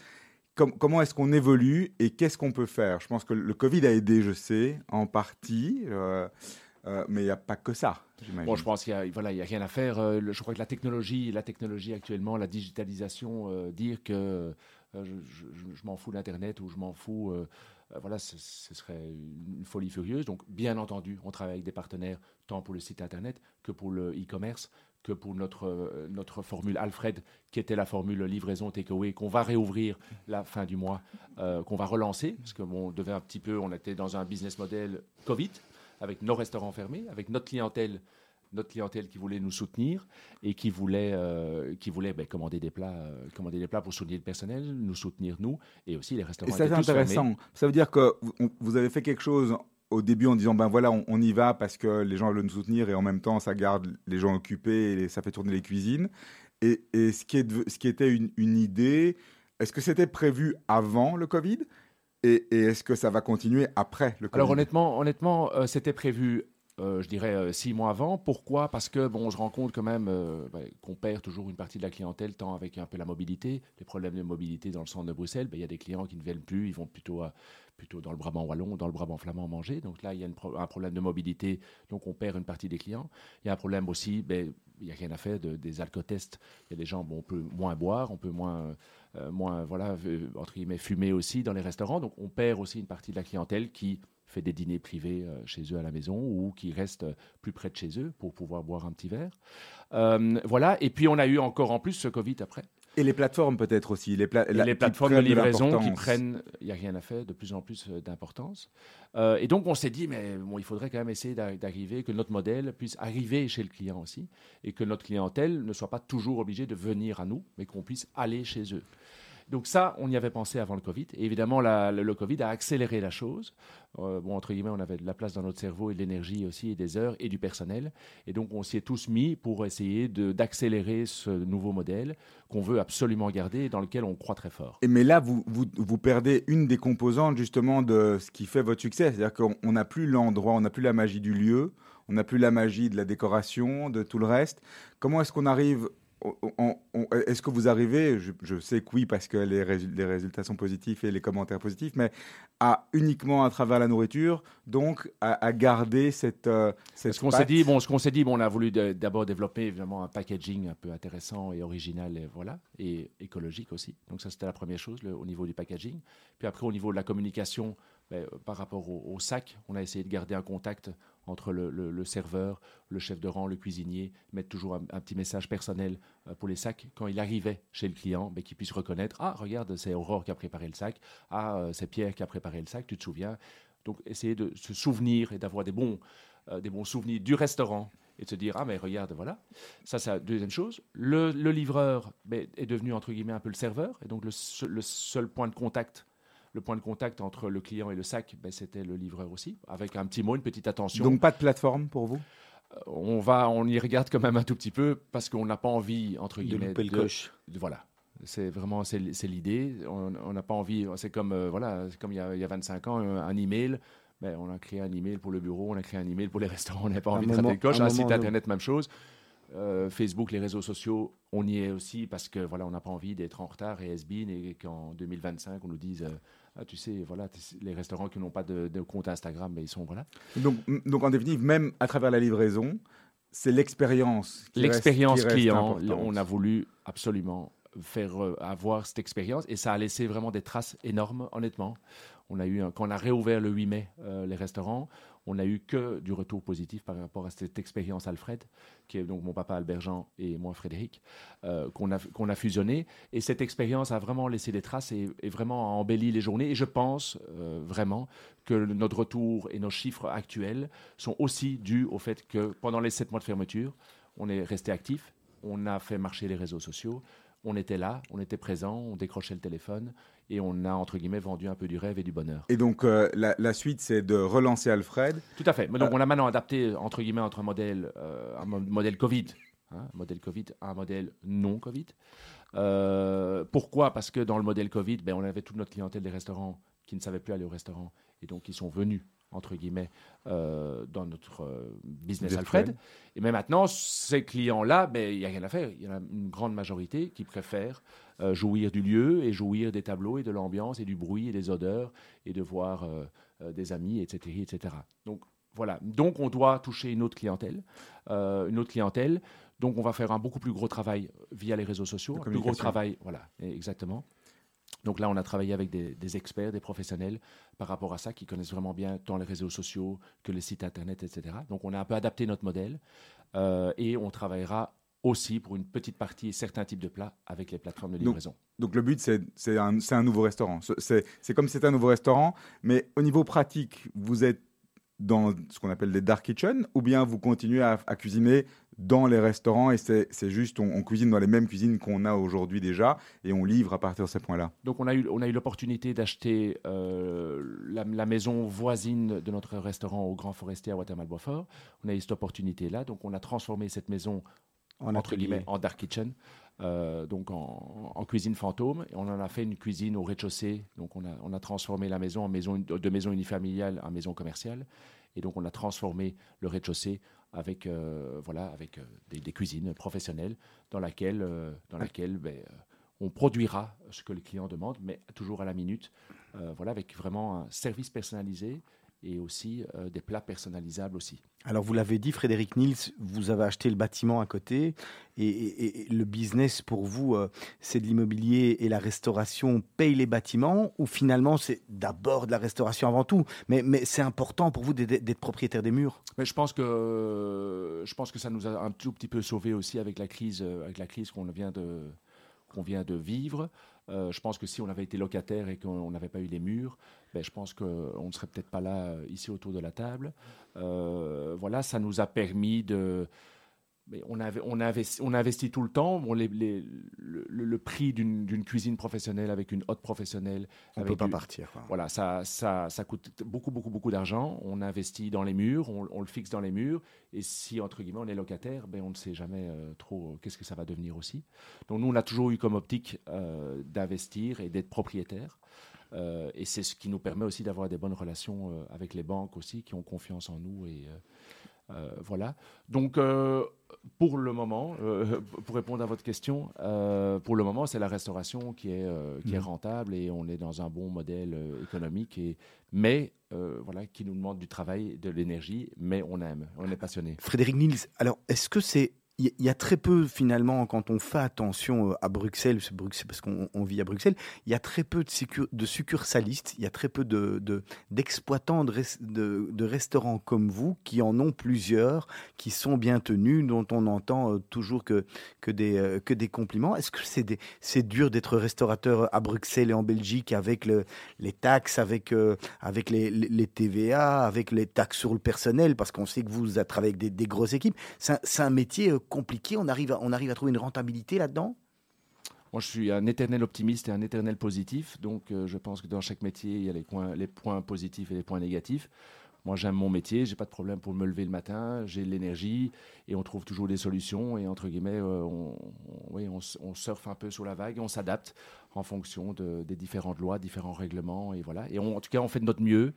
com- comment est-ce qu'on évolue et qu'est-ce qu'on peut faire? Je pense que le Covid a aidé, je sais, en partie, euh, euh, mais il n'y a pas que ça. Bon, je pense qu'il y a, voilà, a rien à faire. Euh, je crois que la technologie, la technologie actuellement, la digitalisation, euh, dire que je, m'en fous d'Internet ou je m'en fous, voilà, ce, serait une folie furieuse. Donc, bien entendu, on travaille avec des partenaires tant pour le site Internet que pour le e-commerce, que pour notre, notre formule Alfred, qui était la formule livraison takeaway, qu'on va réouvrir la fin du mois, qu'on va relancer, parce que bon, on devait un petit peu, on était dans un business model Covid, avec nos restaurants fermés, avec notre clientèle notre clientèle qui voulait nous soutenir et qui voulait, euh, qui voulait ben, commander, des plats, euh, commander des plats pour soutenir le personnel, nous soutenir nous, et aussi les Et restaurants. ça, c'est fermés. intéressant. Ça veut dire que vous, avez fait quelque chose au début en disant ben voilà, on, on y va parce que les gens veulent nous soutenir et en même temps, ça garde les gens occupés et ça fait tourner les cuisines. Et, et ce, qui est de- ce qui était une, une idée, est-ce que c'était prévu avant le Covid? Et, et est-ce que ça va continuer après le Covid? Alors honnêtement, honnêtement euh, c'était prévu, euh, je dirais, euh, six mois avant. Pourquoi? Parce que bon, on se rend compte quand même euh, ben, qu'on perd toujours une partie de la clientèle, tant avec un peu la mobilité, les problèmes de mobilité dans le centre de Bruxelles. Ben, Il y a des clients qui ne viennent plus, ils vont plutôt, plutôt dans le Brabant wallon, dans le Brabant flamand manger. Donc là, il y a un problème de mobilité, donc on perd une partie des clients. Il y a un problème aussi, ben, il n'y a rien à faire de, des alcotests. Il y a des gens, bon, on peut moins boire, on peut moins, moins voilà, entre guillemets, fumer aussi dans les restaurants. Donc on perd aussi une partie de la clientèle qui fait des dîners privés euh, chez eux à la maison ou qui reste euh, plus près de chez eux pour pouvoir boire un petit verre. Euh, voilà. Et puis on a eu encore en plus ce Covid après. Et les plateformes peut-être aussi. Les, pla- la- les plateformes de livraison qui prennent, il n'y a rien à faire, de plus en plus d'importance. Euh, et donc on s'est dit, mais bon, il faudrait quand même essayer d'arri- d'arriver, que notre modèle puisse arriver chez le client aussi, et que notre clientèle ne soit pas toujours obligée de venir à nous, mais qu'on puisse aller chez eux. Donc ça, on y avait pensé avant le Covid. Et évidemment, le, Covid a accéléré la chose. Euh, bon, entre guillemets, on avait de la place dans notre cerveau et de l'énergie aussi, et des heures, et du personnel. Et donc, on s'y est tous mis pour essayer d'accélérer ce nouveau modèle qu'on veut absolument garder et dans lequel on croit très fort. Mais là, vous, vous, perdez une des composantes justement de ce qui fait votre succès. C'est-à-dire qu'on on n'a plus l'endroit, on n'a plus la magie du lieu, on n'a plus la magie de la décoration, de tout le reste. Comment est-ce qu'on arrive Est-ce que vous arrivez, je, je sais que oui parce que les, résu- les résultats sont positifs et les commentaires positifs, mais à uniquement à travers la nourriture, donc à, à garder cette, euh, cette Ce qu'on s'est dit, bon, ce qu'on s'est dit, bon, on a voulu d'abord développer évidemment un packaging un peu intéressant et original, et voilà, et écologique aussi. Donc ça, c'était la première chose le- au niveau du packaging. Puis après, au niveau de la communication, ben, par rapport au, au sac, on a essayé de garder un contact entre le, serveur, le chef de rang, le cuisinier, mettre toujours un, petit message personnel euh, pour les sacs. Quand il arrivait chez le client, ben, qu'il puisse reconnaître, ah, regarde, c'est Aurore qui a préparé le sac, ah, euh, c'est Pierre qui a préparé le sac, tu te souviens? Donc, essayer de se souvenir et d'avoir des bons, euh, des bons souvenirs du restaurant et de se dire ah mais regarde voilà ça c'est la deuxième chose. Le, livreur ben, est devenu entre guillemets un peu le serveur et donc le seul point de contact le point de contact entre le client et le sac ben, c'était le livreur aussi avec un petit mot une petite attention. Donc pas de plateforme pour vous? Euh, on va on y regarde quand même un tout petit peu parce qu'on n'a pas envie entre De guillemets louper le coche. de- voilà. C'est vraiment c'est l'idée. On n'a pas envie c'est comme euh, voilà comme il y, a, il y a 25 ans un, un email ben, on a créé un email pour le bureau on a créé un email pour les restaurants on n'a pas Un envie moment- de rater le coche. un un, moment, site non. internet même chose. Euh, Facebook, les réseaux sociaux, on y est aussi parce que voilà, on n'a pas envie d'être en retard et has-been et qu'en 2025 on nous dise euh, ah tu sais voilà les restaurants qui n'ont pas de, de compte Instagram mais ils sont voilà donc, donc en définitive, même à travers la livraison, c'est l'expérience. L'expérience reste client, on a voulu absolument faire euh, avoir cette expérience et ça a laissé vraiment des traces énormes, honnêtement. On a quand on a réouvert le 8 mai euh, les restaurants, on n'a eu que du retour positif par rapport à cette expérience Alfred, qui est donc mon papa Albert Jean et moi Frédéric, euh, qu'on a, a fusionné. Et cette expérience a vraiment laissé des traces et, vraiment embelli les journées. Et je pense euh, vraiment que notre retour et nos chiffres actuels sont aussi dus au fait que pendant les sept mois de fermeture, on est resté actif, on a fait marcher les réseaux sociaux, on était là, on était présent, on décrochait le téléphone et on a, entre guillemets, vendu un peu du rêve et du bonheur. Et donc euh, la, la suite, c'est de relancer Alfred. Tout à fait. Mais donc, on a maintenant adapté, entre guillemets, entre un modèle, euh, un mo- modèle Covid, hein, un modèle Covid, un modèle non Covid. Euh, pourquoi? Parce que dans le modèle Covid, ben, on avait toute notre clientèle des restaurants qui ne savaient plus aller au restaurant et donc ils sont venus entre guillemets, euh, dans notre euh, business Alfred. Et mais maintenant, ces clients-là, ben, il n'y a rien à faire. Il y en a une grande majorité qui préfèrent euh, jouir du lieu et jouir des tableaux et de l'ambiance et du bruit et des odeurs et de voir des amis, etc., etc. Donc, voilà. Donc, on doit toucher une autre clientèle, une autre clientèle. Donc, on va faire un beaucoup plus gros travail via les réseaux sociaux, un plus gros travail, voilà, exactement. Donc là, on a travaillé avec des, experts, des professionnels par rapport à ça, qui connaissent vraiment bien tant les réseaux sociaux que les sites Internet, etc. Donc on a un peu adapté notre modèle euh, et on travaillera aussi pour une petite partie certains types de plats avec les plateformes de livraison. Donc, le but, c'est un, un, nouveau restaurant. C'est comme c'est un nouveau restaurant, mais au niveau pratique, vous êtes dans ce qu'on appelle des dark kitchens ou bien vous continuez à, cuisiner dans les restaurants et c'est juste on, cuisine dans les mêmes cuisines qu'on a aujourd'hui déjà et on livre à partir de ces points-là. Donc on a eu, on a eu l'opportunité d'acheter euh, la, maison voisine de notre restaurant au Grand Forestier à Watermal-Boisfort. On a eu cette opportunité-là, donc on a transformé cette maison en, entre guillemets, en dark kitchen. Euh, donc en, cuisine fantôme. Et on en a fait une cuisine au rez-de-chaussée. Donc on a, on a, transformé la maison en maison de maison unifamiliale en maison commerciale. Et donc on a transformé le rez-de-chaussée avec euh, voilà avec euh, des, cuisines professionnelles dans laquelle dans laquelle ben, on produira ce que le client demande, mais toujours à la minute. voilà avec vraiment un service personnalisé et aussi euh, des plats personnalisables aussi. Alors vous l'avez dit, Frédéric Nils, vous avez acheté le bâtiment à côté et, le business pour vous, euh, c'est de l'immobilier et la restauration paye les bâtiments ou finalement c'est d'abord de la restauration avant tout? Mais, mais c'est important pour vous d'être propriétaire des murs? Mais je pense que je pense que ça nous a un tout petit peu sauvé aussi avec la crise euh, avec la crise qu'on vient de qu'on vient de vivre. Euh, je pense que si on avait été locataire et qu'on n'avait pas eu les murs, ben, je pense qu'on ne serait peut-être pas là euh, ici autour de la table. Euh, voilà, ça nous a permis de mais on, avait, on, investi, on investit tout le temps. Bon, les, le, prix d'une cuisine professionnelle avec une haute professionnelle. On ne peut pas partir. Voilà, ça, ça, ça, coûte beaucoup, beaucoup, beaucoup d'argent. On investit dans les murs, on, le fixe dans les murs. Et si, entre guillemets, on est locataire, ben, on ne sait jamais euh, trop euh, qu'est-ce que ça va devenir aussi. Donc, nous, on a toujours eu comme optique euh, d'investir et d'être propriétaire. Et c'est ce qui nous permet aussi d'avoir des bonnes relations avec les banques aussi, qui ont confiance en nous. Et voilà. Donc, pour le moment, euh, pour répondre à votre question, euh, pour le moment, c'est la restauration qui est, euh, qui est mhm. rentable et on est dans un bon modèle économique, et, mais voilà, qui nous demande du travail, de l'énergie, mais on aime, on est passionné. Frédéric Nils, alors est-ce que c'est il y, a très peu finalement quand on fait attention euh, à Bruxelles, parce qu'on vit à Bruxelles, il y a très peu de, succursalistes, il y a très peu de d'exploitants de, de, de, restaurants comme vous qui en ont plusieurs, qui sont bien tenus, dont on entend euh, toujours que des euh, que des compliments. Est-ce que c'est dur d'être restaurateur à Bruxelles et en Belgique avec le, les taxes, avec avec les, TVA, avec les taxes sur le personnel, parce qu'on sait que vous travaillez avec des, grosses équipes. C'est un métier compliqué On arrive, à, on arrive à trouver une rentabilité là-dedans? Moi, je suis un éternel optimiste et un éternel positif. Donc, euh, je pense que dans chaque métier, il y a les points, les points positifs et les points négatifs. Moi, j'aime mon métier, j'ai pas de problème pour me lever le matin, j'ai l'énergie et on trouve toujours des solutions. Et entre guillemets, euh, on, oui, on, surfe un peu sur la vague, on s'adapte en fonction de, des différentes lois, différents règlements. Et voilà. Et en tout cas, on fait de notre mieux.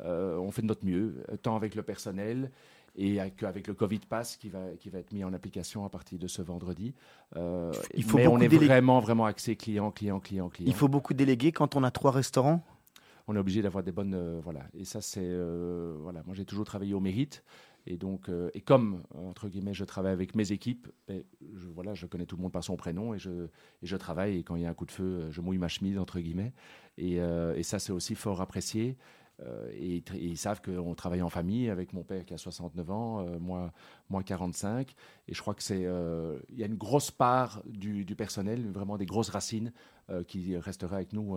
Euh, on fait de notre mieux, tant avec le personnel et avec le Covid Pass qui va, qui va être mis en application à partir de ce vendredi. Euh, il faut mais on est vraiment, vraiment axé client, client, client, client. Il faut beaucoup déléguer quand on a trois restaurants. On est obligé d'avoir des bonnes euh, voilà. Et ça c'est euh, voilà. Moi j'ai toujours travaillé au mérite. Et donc euh, et comme entre guillemets je travaille avec mes équipes ben, je voilà je connais tout le monde par son prénom et je et je travaille. Et quand il y a un coup de feu je mouille ma chemise entre guillemets. Et, et ça c'est aussi fort apprécié euh, et, ils savent qu'on travaille en famille avec mon père qui a 69 ans, euh, moi, moi 45. Et je crois que c'est, euh, il y a une grosse part du, du, personnel, vraiment des grosses racines qui resteraient avec nous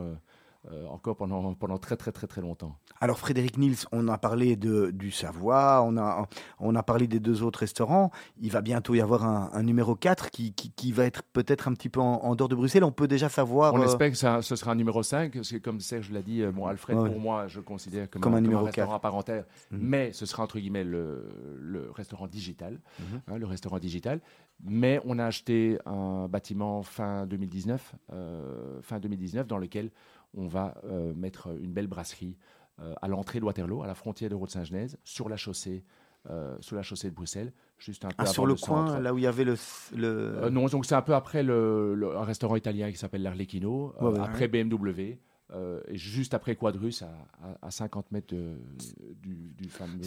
euh, encore pendant, pendant très très très très longtemps. Alors Frédéric Nils, on a parlé de, du Savoie, on a, on a parlé des deux autres restaurants. Il va bientôt y avoir un, un numéro 4 qui, qui, qui va être peut-être un petit peu en, dehors de Bruxelles. On peut déjà savoir. On euh, espère que ça, ce sera un numéro 5, parce que comme Serge l'a dit, bon, Alfred, pour moi, je considère comme, comme un, numéro restaurant 4. à part entière, mhm. mais ce sera entre guillemets le, le restaurant digital. Mhm. hein, le restaurant digital. Mais on a acheté un bâtiment fin 2019, euh, fin 2019 dans lequel on va euh, mettre une belle brasserie à l'entrée de Waterloo, à la frontière de Rode-Saint-Genèse, sur la chaussée. sur la chaussée de Bruxelles, juste un peu ah, sur le, le coin, centre. là où il y avait le. le... non, donc c'est un peu après le, le- un restaurant italien qui s'appelle l'Arlecchino, Ouais, ouais. après BMW, euh, et juste après Quadrus, à, à- à 50 mètres de- du, du fameux.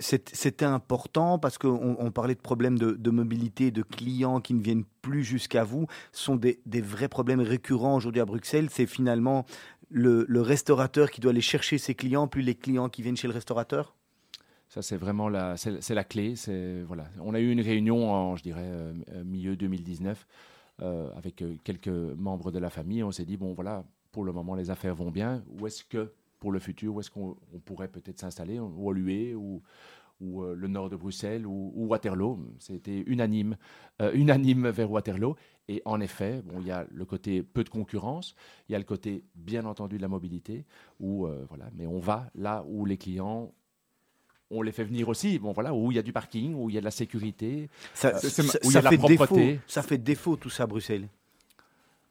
C'était important parce qu'on on parlait de problèmes de, mobilité, de clients qui ne viennent plus jusqu'à vous. Ce sont des, vrais problèmes récurrents aujourd'hui à Bruxelles. C'est finalement le, restaurateur qui doit aller chercher ses clients, plus les clients qui viennent chez le restaurateur? Ça, c'est vraiment la, c'est, la clé. C'est, voilà. On a eu une réunion en, je dirais, euh, euh, milieu 2019 euh, avec quelques membres de la famille. On s'est dit, bon, voilà, pour le moment, les affaires vont bien. Où est-ce que, pour le futur, où est-ce qu'on on pourrait peut-être s'installer Ou à l'UE, ou, ou euh, le nord de Bruxelles, ou, ou Waterloo. C'était unanime, euh, unanime vers Waterloo. Et en effet, bon, il y a le côté peu de concurrence, il y a le côté, bien entendu, de la mobilité, où, euh, voilà, mais on va là où les clients on les fait venir aussi, bon voilà, où il y a du parking, où il y a de la sécurité. Ça, où il y a de la fait propreté. défaut. Ça fait défaut tout ça à Bruxelles.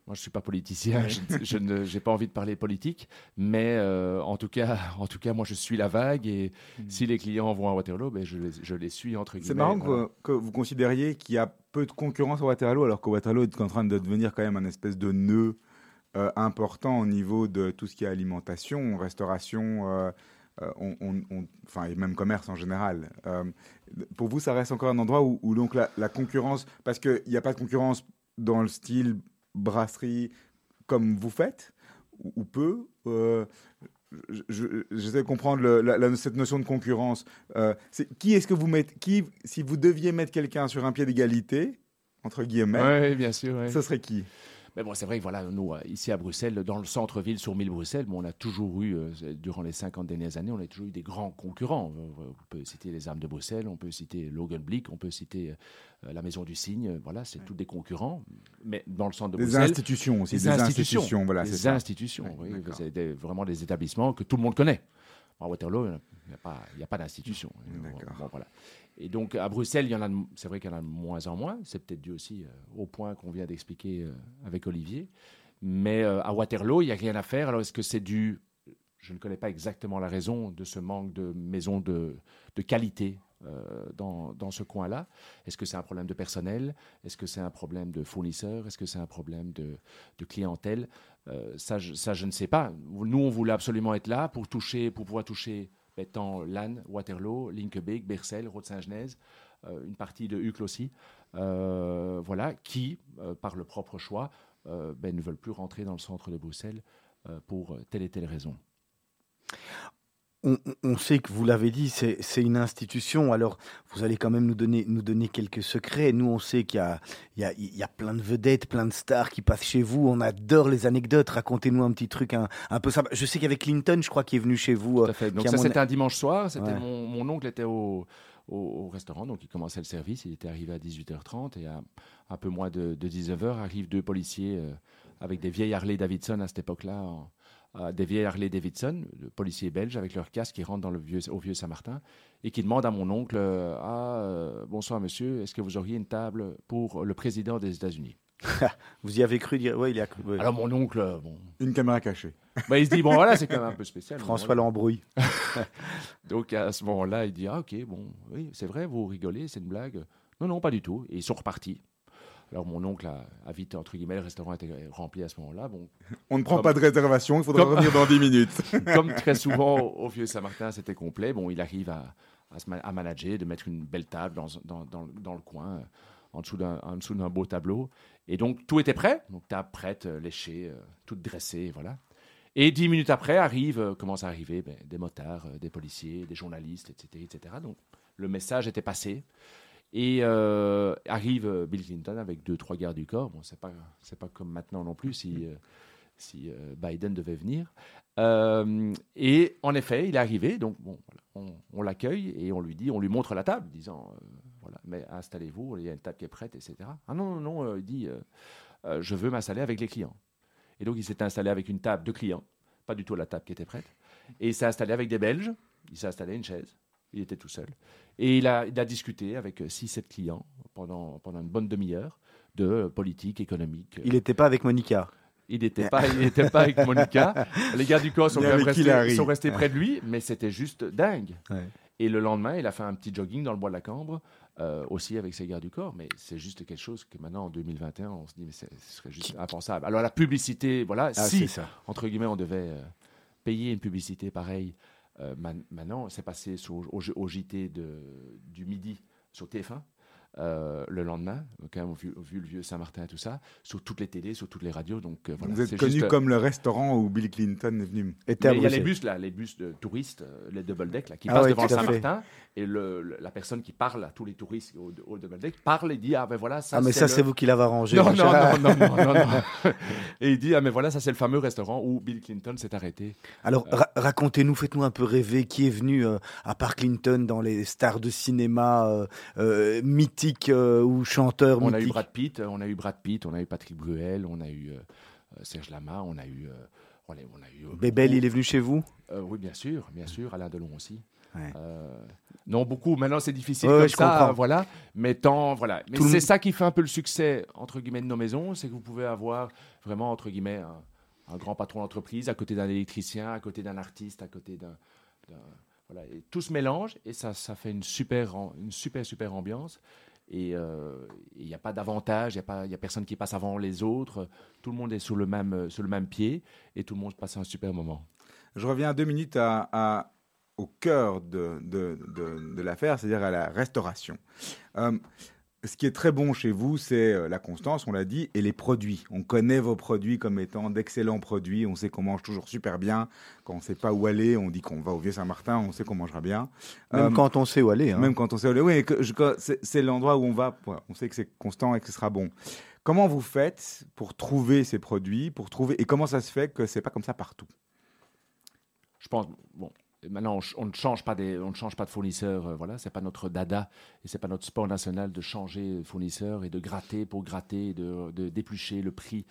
Moi, je suis pas politicien, je, je ne, j'ai pas envie de parler politique, mais euh, en tout cas, en tout cas, moi, je suis la vague et si les clients vont à Waterloo, ben, je, les, je les suis entre guillemets. C'est marrant voilà. que, que vous considériez qu'il y a peu de concurrence à Waterloo, alors que Waterloo est en train de devenir quand même un espèce de nœud euh, important au niveau de tout ce qui est alimentation, restauration, euh, on, on- on- enfin, et même commerce en général. Pour vous, ça reste encore un endroit où, où donc la, la concurrence, parce qu'il n'y a pas de concurrence dans le style brasserie comme vous faites, ou, ou peu. euh, je- je- J'essaie de comprendre le- la- la- cette notion de concurrence. Euh, qui est-ce que vous mettez qui, Si vous deviez mettre quelqu'un sur un pied d'égalité, entre guillemets, Ouais, bien sûr. ouais. ce serait qui? Mais bon, c'est vrai que voilà, nous, euh, ici à Bruxelles, dans le centre-ville, sur 1000 Bruxelles, bon, on a toujours eu, euh, durant les 50 dernières années, on a toujours eu des grands concurrents. Euh, On peut citer les Armes de Bruxelles, on peut citer Logan Blick, on peut citer euh, la Maison du Cygne. Voilà, c'est tous des concurrents. Mais dans le centre de Des Bruxelles. institutions aussi, des, des institutions, institutions, voilà, des c'est ça. institutions, Ouais, oui, vous avez des- vraiment des établissements que tout le monde connaît. À Waterloo, il n'y a pas, a pas d'institution. D'accord. Bon, voilà. Et donc à Bruxelles, il y en a, c'est vrai qu'il y en a de moins en moins. C'est peut-être dû aussi euh, au point qu'on vient d'expliquer euh, avec Olivier. Mais euh, à Waterloo, il n'y a rien à faire. Alors est-ce que c'est dû Je ne connais pas exactement la raison de ce manque de maisons de, de qualité dans, dans ce coin-là? Est-ce que c'est un problème de personnel? Est-ce que c'est un problème de fournisseurs? Est-ce que c'est un problème de, clientèle? Ça, je, ça, je ne sais pas. Nous, on voulait absolument être là pour toucher, pour pouvoir toucher ben, tant Lannes, Waterloo, Linkebeek, Bercel, Rode-Saint-Genèse, euh, une partie de Uccle aussi, euh, voilà, qui, euh, par le propre choix, ben, ne veulent plus rentrer dans le centre de Bruxelles pour telle et telle raison. On, sait que vous l'avez dit, c'est une institution. Alors, vous allez quand même nous donner, nous donner quelques secrets. Nous, on sait qu'il y y, a, il y a plein de vedettes, plein de stars qui passent chez vous. On adore les anecdotes. Racontez-nous un petit truc un, un peu ça. Je sais qu'il y avait Clinton, je crois, qui est venu chez vous. Tout euh, à fait. Donc ça, mon- c'était un dimanche soir. C'était Ouais. mon, mon oncle était au, au, au restaurant, donc il commençait le service. Il était arrivé à 18h30 et à un peu moins de, de 19h arrivent deux policiers euh, avec des vieilles Harley Davidson à cette époque-là. en- euh, des vieilles Harley Davidson, le policier belge avec leur casque qui rentrent dans le vieux, au vieux Saint-Martin et qui demandent à mon oncle euh, Ah, euh, bonsoir monsieur, est-ce que vous auriez une table pour le président des États-Unis? Vous y avez cru dire Oui, il y a cru. ouais. Alors mon oncle, bon, Une caméra cachée. bah, il se dit Bon voilà, c'est quand même un peu spécial. François Bon, l'embrouille. Donc à ce moment-là, il dit Ah, ok, bon, oui, c'est vrai, vous rigolez, c'est une blague. Non, non, pas du tout. Et ils sont repartis. Alors mon oncle a, a vite, entre guillemets, le restaurant était rempli à ce moment-là. Bon, On ne prend Comme- pas de réservation, il faudra Comme- revenir dans 10 minutes. comme très souvent au, au Vieux Saint-Martin, c'était complet. Bon, il arrive à, à, se à manager, de mettre une belle table dans, dans, dans, dans le coin, euh, en dessous d'un beau tableau. Et donc tout était prêt. Donc table prête, euh, léchée, euh, toute dressée, voilà. Et dix minutes après, arrive, euh, commence à arriver ben, des motards, des policiers, des journalistes, etc., etc. Donc le message était passé. Et euh, arrive euh, Bill Clinton avec deux, trois gardes du corps. Bon, c'est pas, pas comme maintenant non plus si, euh, si Biden devait venir. Et en effet, il est arrivé. Donc, bon, on, l'accueille et on lui dit, on lui montre la table, disant, voilà, mais installez-vous, il y a une table qui est prête, etc. Ah non, non, non, il dit, je veux m'installer avec les clients. Et donc, il s'est installé avec une table de clients, pas du tout la table qui était prête. Et il s'est installé avec des Belges. Il s'est installé une chaise. Il était tout seul. Et il a, il a discuté avec 6-7 clients pendant, pendant une bonne demi-heure de politique économique. Il n'était pas avec Monica. Il n'était pas, il pas avec Monica. Les gars du corps sont, restés, sont restés près de lui, mais c'était juste dingue. Ouais. Et le lendemain, il a fait un petit jogging dans le bois de la Cambre, euh, aussi avec ses gars du corps. Mais c'est juste quelque chose que maintenant, en 2021, on se dit, mais c'est- ce serait juste impensable. Alors la publicité, voilà, Ah, c'est si, ça. entre guillemets, on devait euh, payer une publicité pareille, euh, maintenant, c'est passé sur, au, JT du midi sur TF1. Euh, le lendemain, quand même, vu, vu le vieux Saint-Martin et tout ça, sur toutes les télés, sur toutes les radios. Donc, euh, voilà, Vous êtes connu juste, euh, comme le restaurant où Bill Clinton est venu. Il y a les bus là, les bus de touristes, les double deck là, qui Ah passent ouais, devant. Saint-Martin et le, le- la personne qui parle à tous les touristes au, au double deck parle et dit ah ben voilà ça Ah, mais c'est ça, le- c'est vous qui l'avez arrangé. non non, non non non non non et il dit ah mais voilà ça c'est le fameux restaurant où Bill Clinton s'est arrêté Alors, ra- racontez-nous, faites-nous un peu rêver. Qui est venu euh, à part Clinton dans les stars de cinéma euh, euh, mythiques euh, ou chanteurs on a eu Brad Pitt on a eu Brad Pitt on a eu Patrick Bruel on a eu euh, euh, Serge Lama on a eu euh, on a eu euh, Bébel, il est venu chez vous Euh, oui bien sûr bien sûr Alain Delon aussi. Ouais. Euh, non beaucoup. Maintenant c'est difficile Ouais, comme je ça comprends. voilà. Mais tant voilà. Mais c'est ça qui fait un peu le succès entre guillemets de nos maisons c'est que vous pouvez avoir vraiment entre guillemets un, un grand patron d'entreprise à côté d'un électricien à côté d'un artiste à côté d'un voilà. Et tout se mélange et ça ça fait une super une super super ambiance et euh, il n'y a pas d'avantage, il n'y a, a personne qui passe avant les autres, tout le monde est sur le même, euh, sur le même pied et tout le monde passe un super moment. Je reviens deux minutes au cœur de, de, de- de l'affaire, c'est-à-dire à la restauration. Euh, ce qui est très bon chez vous, c'est euh, la constance, on l'a dit, et les produits. On connaît vos produits comme étant d'excellents produits. On sait qu'on mange toujours super bien. Quand on ne sait pas où aller, on dit qu'on va au Vieux-Saint-Martin, on sait qu'on mangera bien. Même Euh, quand on sait où aller. hein. Même quand on sait où aller. Oui, c'est l'endroit où on va. on sait que c'est constant et que ce sera bon. Comment vous faites pour trouver ces produits, pour trouver et comment ça se fait que c'est pas comme ça partout? Je pense, bon, maintenant on, ne change pas de fournisseur, euh, voilà, c'est pas notre dada et c'est pas notre sport national de changer de fournisseur et de gratter pour gratter, et de, d'éplucher le prix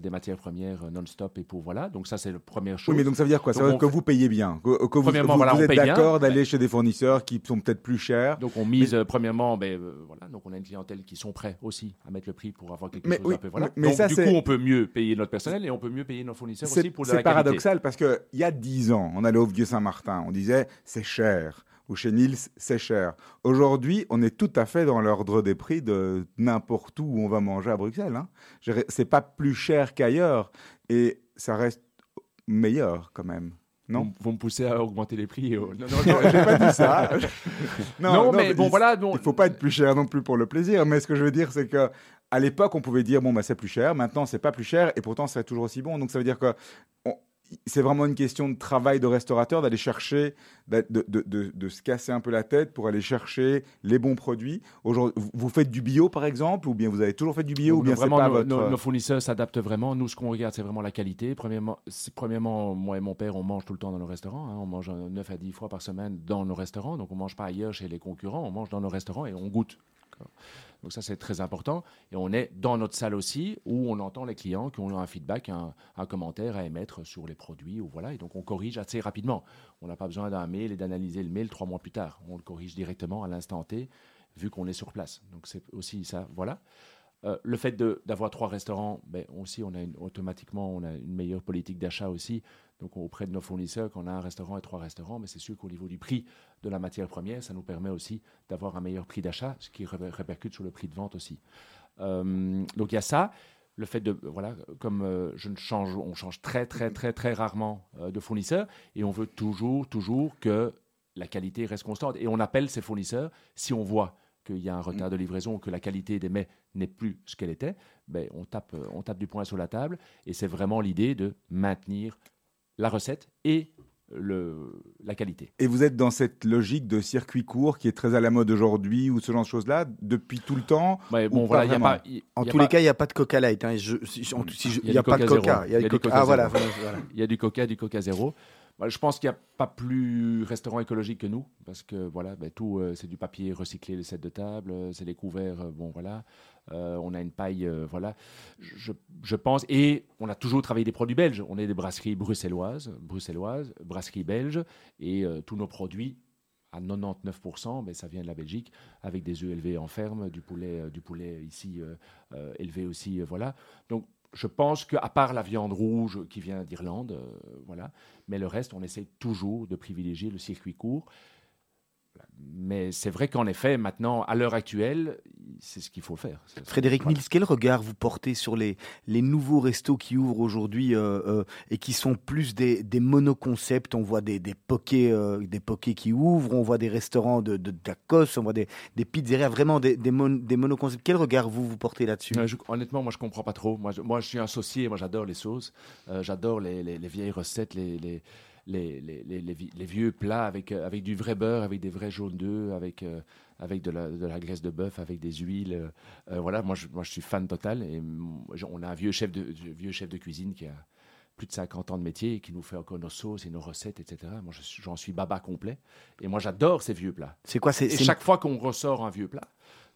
des matières premières euh, non-stop et pour voilà. Donc ça c'est la première chose. Oui, mais donc ça veut dire quoi? Ça veut dire que vous payez bien, que, que vous, Premièrement, vous- voilà, vous on êtes d'accord d'aller chez des fournisseurs qui sont peut-être plus chers. Donc on mise euh, premièrement, ben euh, voilà, donc on a une clientèle qui sont prêts aussi à mettre le prix pour avoir quelque Mais chose oui, un peu voilà. mais- donc ça, du c'est- coup on peut mieux payer notre personnel et on peut mieux payer nos fournisseurs C'est aussi pour c'est la qualité. paradoxal parce que il y a dix ans, on allait au Vieux Saint-Martin, on disait c'est cher. Ou chez Niels, c'est cher. Aujourd'hui, on est tout à fait dans l'ordre des prix de n'importe où où on va manger à Bruxelles. Hein. C'est pas plus cher qu'ailleurs et ça reste meilleur quand même. Non? Vous, vous me poussez à augmenter les prix. oh, Non, non, Non, j'ai pas dit ça. non, mais bon il- voilà, bon, Il faut pas être plus cher non plus pour le plaisir, mais ce que je veux dire, c'est que à l'époque, on pouvait dire bon bah c'est plus cher. Maintenant, c'est pas plus cher, et pourtant, c'est toujours aussi bon. Donc ça veut dire que on- c'est vraiment une question de travail de restaurateur d'aller chercher, de, de, de, de se casser un peu la tête pour aller chercher les bons produits. Aujourd'hui, vous- faites du bio, par exemple, ou bien vous avez toujours fait du bio, ou Donc, bien vraiment, pas nos, votre. nos- nos fournisseurs s'adaptent vraiment. Nous, ce qu'on regarde, c'est vraiment la qualité. Premièrement, moi et mon père, on mange tout le temps dans nos restaurants. hein. On mange euh, 9 à 10 fois par semaine dans nos restaurants. Donc, on mange pas ailleurs chez les concurrents. On mange dans nos restaurants et on goûte. Donc, ça, c'est très important. Et on est dans notre salle aussi où on entend les clients qui ont un feedback, un, commentaire à émettre sur les produits. Ou voilà. Et donc, on corrige assez rapidement. On n'a pas besoin d'un mail et d'analyser le mail trois mois plus tard. On le corrige directement à l'instant T, vu qu'on est sur place. Donc, c'est aussi ça. Voilà. Euh, le fait d'avoir trois restaurants, ben, aussi, on a automatiquement, on a une meilleure politique d'achat aussi. Donc, auprès de nos fournisseurs, qu'on a un restaurant et trois restaurants, mais c'est sûr qu'au niveau du prix de la matière première, ça nous permet aussi d'avoir un meilleur prix d'achat, ce qui réper- répercute sur le prix de vente aussi. Euh, donc, il y a ça. Le fait de, voilà, comme euh, je ne change, on change très, très, très, très rarement euh, de fournisseur et on veut toujours, toujours que la qualité reste constante. Et on appelle ces fournisseurs si on voit qu'il y a un retard de livraison, que la qualité des mets n'est plus ce qu'elle était, ben, on, tape, on tape du poing sur la table. Et c'est vraiment l'idée de maintenir la recette et le, la qualité. Et vous êtes dans cette logique de circuit court qui est très à la mode aujourd'hui, ou ce genre de choses-là, depuis tout le temps. Ouais, bon, voilà, il y a pas. En y a tous pas- les cas, il n'y a pas de Coca Light. hein, si- si- si Il y a Il n'y a du pas de Coca. Il y a du a Coca. Ah voilà. Il y a du coca, du coca zéro. Voilà, je pense qu'il n'y a pas plus restaurant écologique que nous, parce que voilà, ben, tout, euh, c'est du papier recyclé, les sets de table, euh, c'est des couverts, euh, bon voilà. On a une paille, voilà. Je, pense, et on a toujours travaillé des produits belges. On est des brasseries bruxelloises, bruxelloises, brasseries belges, et tous nos produits, à 99%, ben, ça vient de la Belgique, avec des œufs élevés en ferme, du poulet, du poulet ici élevé aussi, voilà. Donc je pense qu'à part la viande rouge qui vient d'Irlande, euh, voilà, mais le reste, on essaie toujours de privilégier le circuit court. Mais c'est vrai qu'en effet, maintenant, à l'heure actuelle, c'est ce qu'il faut faire. Frédéric voilà. Mills, quel regard vous portez sur les, les nouveaux restos qui ouvrent aujourd'hui euh, euh, et qui sont plus des, des monoconcepts? On voit des, des pokés, euh, des pokés qui ouvrent, on voit des restaurants de, de tacos, on voit des, des pizzerias, vraiment des, des, mon- des monoconcepts. Quel regard vous vous portez là-dessus? Honnêtement, moi, je comprends pas trop. Moi, je, moi, je suis associé. Moi, j'adore les sauces. J'adore les, les- les vieilles recettes, les, les, les, les- les- les vi- les vieux plats avec, euh, avec du vrai beurre, avec des vrais jaunes d'œufs, avec, euh, avec de la, de la graisse de bœuf, avec des huiles. euh, voilà, moi je, moi, je suis fan total. Et on a un vieux chef de, vieux chef de cuisine qui a plus de 50 ans de métier et qui nous fait encore nos sauces et nos recettes, etc. Moi, je suis- j'en suis baba complet. Et moi, j'adore ces vieux plats. C'est quoi c'est, Et c'est- chaque fois qu'on ressort un vieux plat,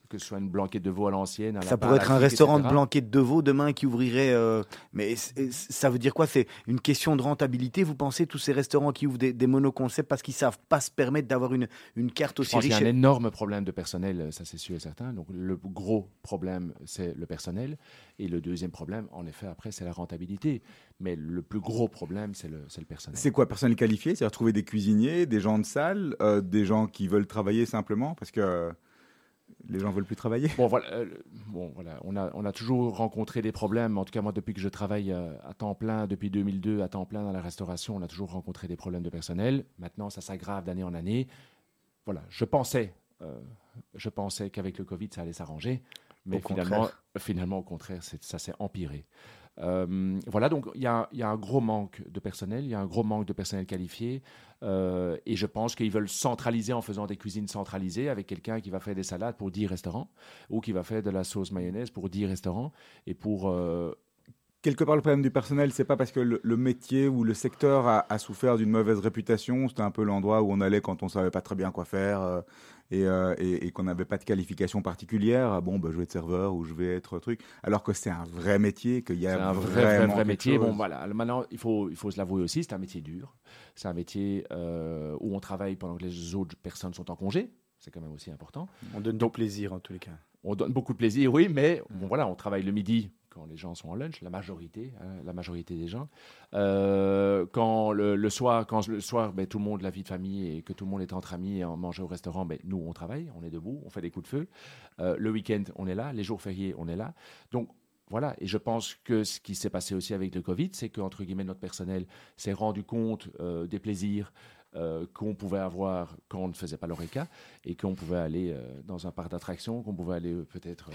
que ce soit une blanquette de veau à l'ancienne, à la Ça pourrait être un restaurant de blanquette de veau demain qui ouvrirait. euh, mais c- ça veut dire quoi? C'est une question de rentabilité. Vous pensez tous ces restaurants qui ouvrent des, des monoconcepts parce qu'ils savent pas se permettre d'avoir une, une carte Je aussi pense qu'il y riche? a un énorme problème de personnel, euh, ça c'est sûr et certain. Donc le gros problème, c'est le personnel. Et le deuxième problème, en effet, après, c'est la rentabilité. Mais le plus gros problème, c'est le, personnel. C'est quoi, personnel qualifié? C'est-à-dire trouver des cuisiniers, des gens de salle, euh, des gens qui veulent travailler simplement? Parce que euh, les gens veulent plus travailler. Bon, voilà, euh, bon, voilà. On, a, on a toujours rencontré des problèmes. En tout cas, moi, depuis que je travaille euh, à temps plein, depuis 2002, à temps plein dans la restauration, on a toujours rencontré des problèmes de personnel. Maintenant, ça s'aggrave d'année en année. Voilà, je pensais, euh, je pensais qu'avec le Covid, ça allait s'arranger. Mais Au finalement, contraire. finalement, au contraire, ça s'est empiré. Euh, voilà, donc il y, a- un gros manque de personnel, il y a un gros manque de personnel qualifié, euh, et je pense qu'ils veulent centraliser en faisant des cuisines centralisées avec quelqu'un qui va faire des salades pour 10 restaurants, ou qui va faire de la sauce mayonnaise pour 10 restaurants, et pour... euh, Quelque part, le problème du personnel, c'est pas parce que le, le métier ou le secteur a, a souffert d'une mauvaise réputation. C'était un peu l'endroit où on allait quand on savait pas très bien quoi faire euh, et, euh, et- et qu'on n'avait pas de qualification particulière. Bon, bah, je vais être serveur ou je vais être truc. Alors que c'est un vrai métier, qu'il y a un vrai, vrai, vrai métier. chose. Bon, voilà. Maintenant, il faut, il faut se l'avouer aussi, c'est un métier dur. C'est un métier euh, où on travaille pendant que les autres personnes sont en congé. C'est quand même aussi important. On donne du plaisir en tous les cas. On donne beaucoup de plaisir, oui, mais bon, voilà, on travaille le midi quand les gens sont en lunch, la majorité, hein, la majorité des gens. Euh, quand le, soir, quand le soir, ben, tout le monde, la vie de famille et que tout le monde est entre amis et en manger au restaurant, ben, nous on travaille, on est debout, on fait des coups de feu. Euh, le week-end, on est là, les jours fériés, on est là. Donc voilà, et je pense que ce qui s'est passé aussi avec le Covid, c'est qu'entre guillemets notre personnel s'est rendu compte euh, des plaisirs euh, qu'on pouvait avoir quand on ne faisait pas l'ORECA et qu'on pouvait aller euh, dans un parc d'attractions, qu'on pouvait aller euh, peut-être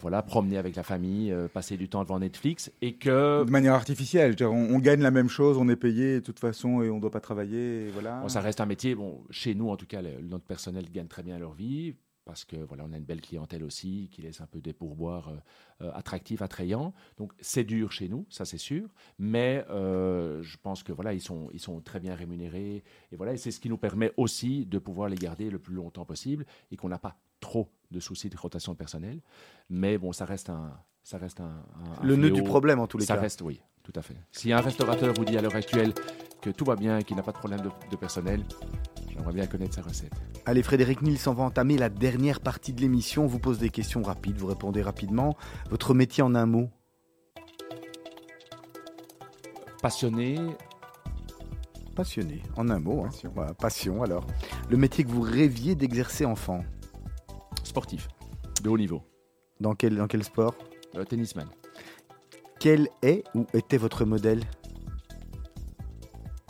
voilà, promener avec la famille, passer du temps devant Netflix et que de manière artificielle. On, on gagne la même chose, on est payé de toute façon et on ne doit pas travailler. Et voilà. bon, ça reste un métier. Bon, chez nous, en tout cas, le- notre personnel gagne très bien leur vie parce que voilà, on a une belle clientèle aussi qui laisse un peu des pourboires euh, euh, attractifs, attrayants. Donc c'est dur chez nous, ça c'est sûr, mais euh, je pense que voilà, ils sont ils sont très bien rémunérés et voilà, et c'est ce qui nous permet aussi de pouvoir les garder le plus longtemps possible et qu'on n'a pas trop de soucis de rotation de personnel. Mais bon, ça reste un ça reste un, Le nœud du problème en tous les Ça cas. reste, oui, tout à fait. Si un restaurateur vous dit à l'heure actuelle que tout va bien, qu'il n'a pas de problème de, de personnel, j'aimerais bien connaître sa recette. Allez, Frédéric Nils, on va entamer la dernière partie de l'émission. On vous pose des questions rapides, vous répondez rapidement. Votre métier en un mot Passionné, Passionné, en un mot. hein. Passion. Voilà, passion alors. Le métier que vous rêviez d'exercer enfant sportif, de haut niveau, Dans quel, dans quel sport? Euh, tennisman. Quel est ou était votre modèle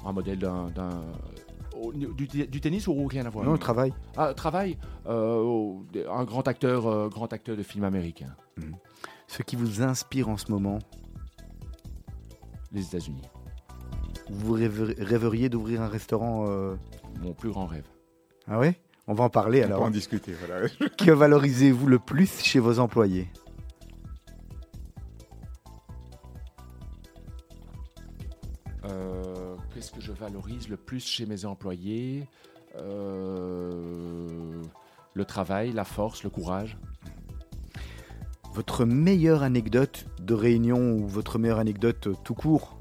Un modèle d'un. du, du tennis ou rien à voir? Non, le travail. Ah, travail euh, Un grand acteur, euh, grand acteur de film américain, Ce qui vous inspire en ce moment? Les États-Unis. Vous rêver- rêveriez d'ouvrir un restaurant euh, Mon plus grand rêve. Ah ouais? On va en parler On peut alors. en discuter. Voilà. Que valorisez-vous le plus chez vos employés? Qu'est-ce que je valorise le plus chez mes employés Euh, Le travail, la force, le courage. Votre meilleure anecdote de réunion ou votre meilleure anecdote euh, tout court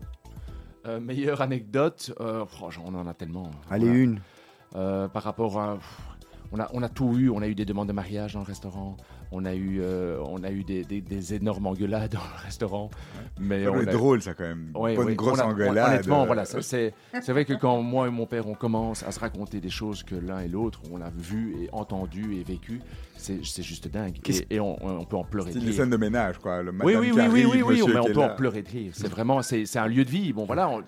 Euh, meilleure anecdote, oh, on en a tellement. Allez, Voilà. une. Par rapport à. On a, on a tout eu. On a eu des demandes de mariage dans le restaurant. On a eu, euh, on a eu des, des- des énormes engueulades dans le restaurant. Mais on a- drôle, ça, quand même. Ouais, pas ouais. une grosse a- on- engueulade. Honnêtement, euh, voilà, c'est c'est vrai que quand moi et mon père on commence à se raconter des choses que l'un et l'autre on a vu et entendu et vécu, c'est c'est juste dingue. Et, et on, on peut en pleurer de C'est des rire. scènes de ménage, quoi. Le Oui, oui, oui, oui, oui, oui, monsieur mais on peut en pleurer de rire. C'est vraiment, c'est c'est un lieu de vie. Bon, voilà, on,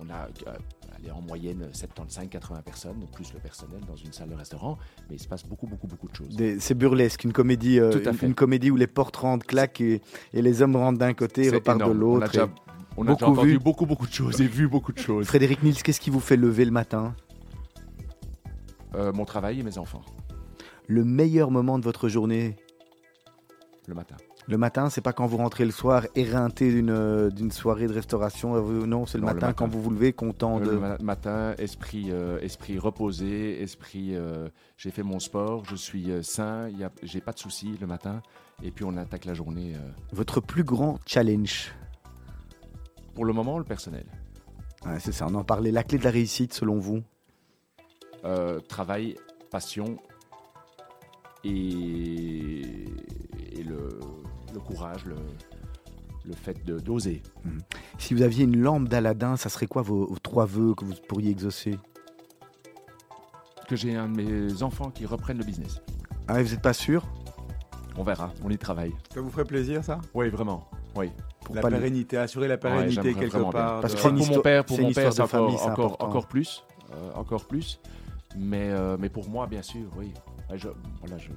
on a euh, allez, en moyenne 75-80 personnes, plus le personnel dans une salle de restaurant, mais il se passe beaucoup, beaucoup, beaucoup de choses. Des- C'est burlesque, une comédie, euh, une, comédie où les portes rentrent, claquent et, et les hommes rentrent d'un côté et repartent de énorme. On a l'autre. déjà, on a déjà entendu vu. beaucoup, beaucoup de choses et vu beaucoup de choses. Frédéric Nils, qu'est-ce qui vous fait lever le matin? Euh, mon travail et mes enfants, Le meilleur moment de votre journée? Le matin. Le matin, c'est pas quand vous rentrez le soir éreinté d'une euh, d'une soirée de restauration. euh, Non, c'est le, Non, le matin quand vous vous levez content de. Le ma- matin, esprit, euh, esprit reposé, esprit. euh, j'ai fait mon sport, je suis euh, sain, y a- j'ai pas de soucis le matin, et puis on attaque la journée. euh, Votre plus grand challenge? Pour le moment, le personnel. Ouais, C'est ça, on en parlait. La clé de la réussite, selon vous? Euh, travail, passion et, et le, le courage, le, le fait de d'oser. Si vous aviez une lampe d'Aladin, ça serait quoi vos, vos trois vœux que vous pourriez exaucer? Que j'ai un de mes enfants qui reprenne le business. Ah, vous n'êtes pas sûr? On verra, on y travaille. Ça vous ferait plaisir, ça? Oui, vraiment. Oui. Pour La le- pérennité, assurer la pérennité quelque part. Parce de- que Pour mon père, pour mon père, c'est encore, encore, encore plus, euh, encore plus. Mais, euh, mais pour moi, bien sûr, oui. Je, voilà, je,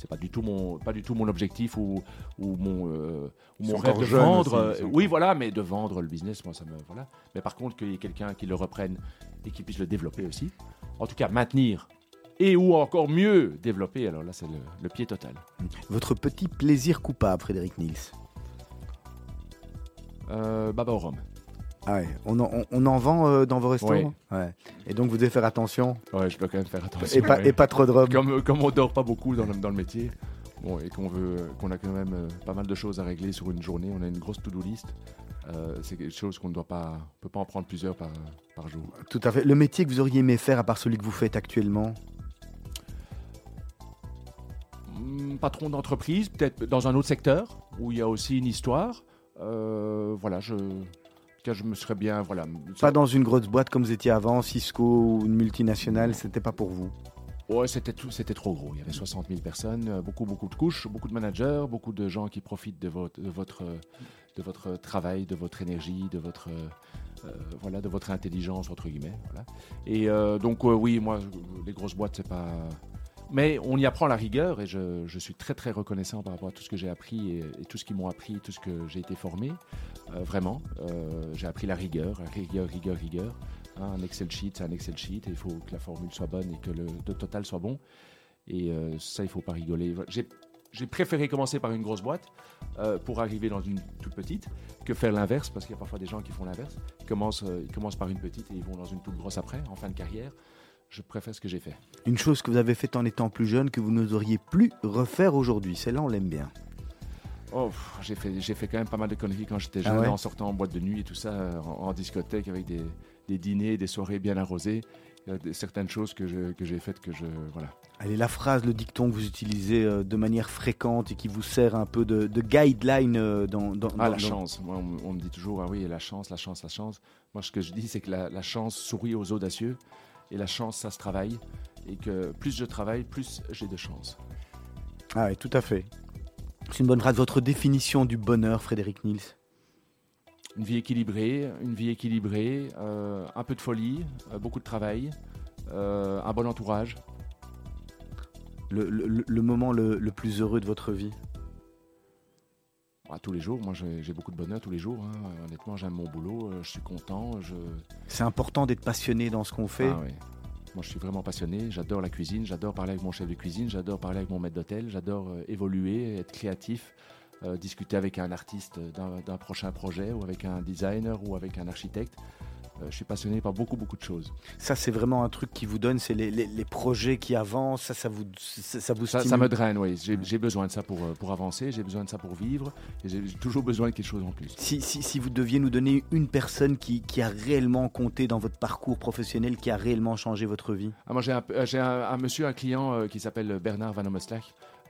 c'est pas du tout mon, pas du tout mon objectif ou, ou mon, euh, ou mon rêve de vendre. aussi, oui, voilà, mais de vendre le business, moi, ça me, voilà. Mais par contre, qu'il y ait quelqu'un qui le reprenne et qui puisse le développer aussi. En tout cas, maintenir et ou encore mieux développer. Alors là, c'est le, le pied total. Votre petit plaisir coupable, Frédéric Nils Euh, Baba au rhum. Ah ouais, on en, on- on en vend euh, dans vos restaurants Oui. Ouais. Et donc vous devez faire attention. Ouais, je dois quand même faire attention. Et pas, ouais. et pas trop de rhum. comme, comme on dort pas beaucoup dans le, dans le métier, bon, et qu'on veut, qu'on a quand même euh, pas mal de choses à régler sur une journée, on a une grosse to-do list. euh, c'est quelque chose qu'on ne doit pas, on peut pas en prendre plusieurs par, par jour. Tout à fait. Le métier que vous auriez aimé faire à part celui que vous faites actuellement? Hmm, patron d'entreprise, peut-être dans un autre secteur où il y a aussi une histoire. Euh, voilà, je, je me serais bien, voilà. Pas dans une grosse boîte comme vous étiez avant, Cisco ou une multinationale, c'était pas pour vous? Ouais, c'était tout, c'était trop gros. Il y avait 60 000 personnes, euh, beaucoup, beaucoup de couches, beaucoup de managers, beaucoup de gens qui profitent de votre, de votre, euh, de votre travail, de votre énergie, de votre, euh, euh, voilà, de votre intelligence entre guillemets. Voilà. Et euh, donc euh, oui, moi, les grosses boîtes, c'est pas. Mais on y apprend la rigueur et je, je suis très très reconnaissant par rapport à tout ce que j'ai appris et, tout ce qu'ils m'ont appris, tout ce que j'ai été formé. Euh, vraiment, Euh, j'ai appris la rigueur, rigueur, rigueur, rigueur. Hein, un Excel sheet, c'est un Excel sheet et il faut que la formule soit bonne et que le, total soit bon. Et euh, ça, il faut pas rigoler. J'ai, préféré commencer par une grosse boîte pour arriver dans une toute petite que faire l'inverse, parce qu'il y a parfois des gens qui font l'inverse. Ils commencent, ils commencent par une petite et ils vont dans une toute grosse après, en fin de carrière. Je préfère ce que j'ai fait. Une chose que vous avez faite en étant plus jeune que vous n'oseriez plus refaire aujourd'hui. Celle-là, on l'aime bien. Oh, j'ai fait, j'ai fait quand même pas mal de conneries quand j'étais Ah jeune, ouais en sortant en boîte de nuit et tout ça, euh, en, en discothèque avec des, des dîners, des soirées bien arrosées. Il y a des- certaines choses que, je, que j'ai faites que je. Voilà. Allez, la phrase, le dicton que vous utilisez euh, de manière fréquente et qui vous sert un peu de, de guideline euh, dans, dans, Ah, dans- la chance. Moi, on, me- on me dit toujours, ah oui, la chance, la chance, la chance. Moi, ce que je dis, c'est que la, la chance sourit aux audacieux. Et la chance, ça se travaille. Et que plus je travaille, plus j'ai de chance. Ah oui, tout à fait. C'est une bonne phrase. Votre définition du bonheur, Frédéric Nils Une vie équilibrée, une vie équilibrée, euh, un peu de folie, euh, beaucoup de travail, euh, un bon entourage. le, le- le moment le, le plus heureux de votre vie? Ah, tous les jours, moi j'ai beaucoup de bonheur tous les jours. hein. Honnêtement, j'aime mon boulot, euh, je suis content. Je... C'est important d'être passionné dans ce qu'on fait. Ah, oui. Moi je suis vraiment passionné, j'adore la cuisine, j'adore parler avec mon chef de cuisine, j'adore parler avec mon maître d'hôtel, j'adore euh, évoluer, être créatif, euh, discuter avec un artiste d'un prochain projet ou avec un designer ou avec un architecte. Euh, je suis passionné par beaucoup, beaucoup de choses. Ça, c'est vraiment un truc qui vous donne, c'est les, les- les projets qui avancent, ça, ça vous, ça, ça vous Ça, stimule. ça me draine, oui. J'ai besoin de ça pour, euh, pour avancer, j'ai besoin de ça pour vivre, et j'ai toujours besoin de quelque chose en plus. Si, si, si vous deviez nous donner une personne qui, qui a réellement compté dans votre parcours professionnel, qui a réellement changé votre vie? Ah, moi, j'ai un, euh, un, un monsieur, un client euh, qui s'appelle Bernard Van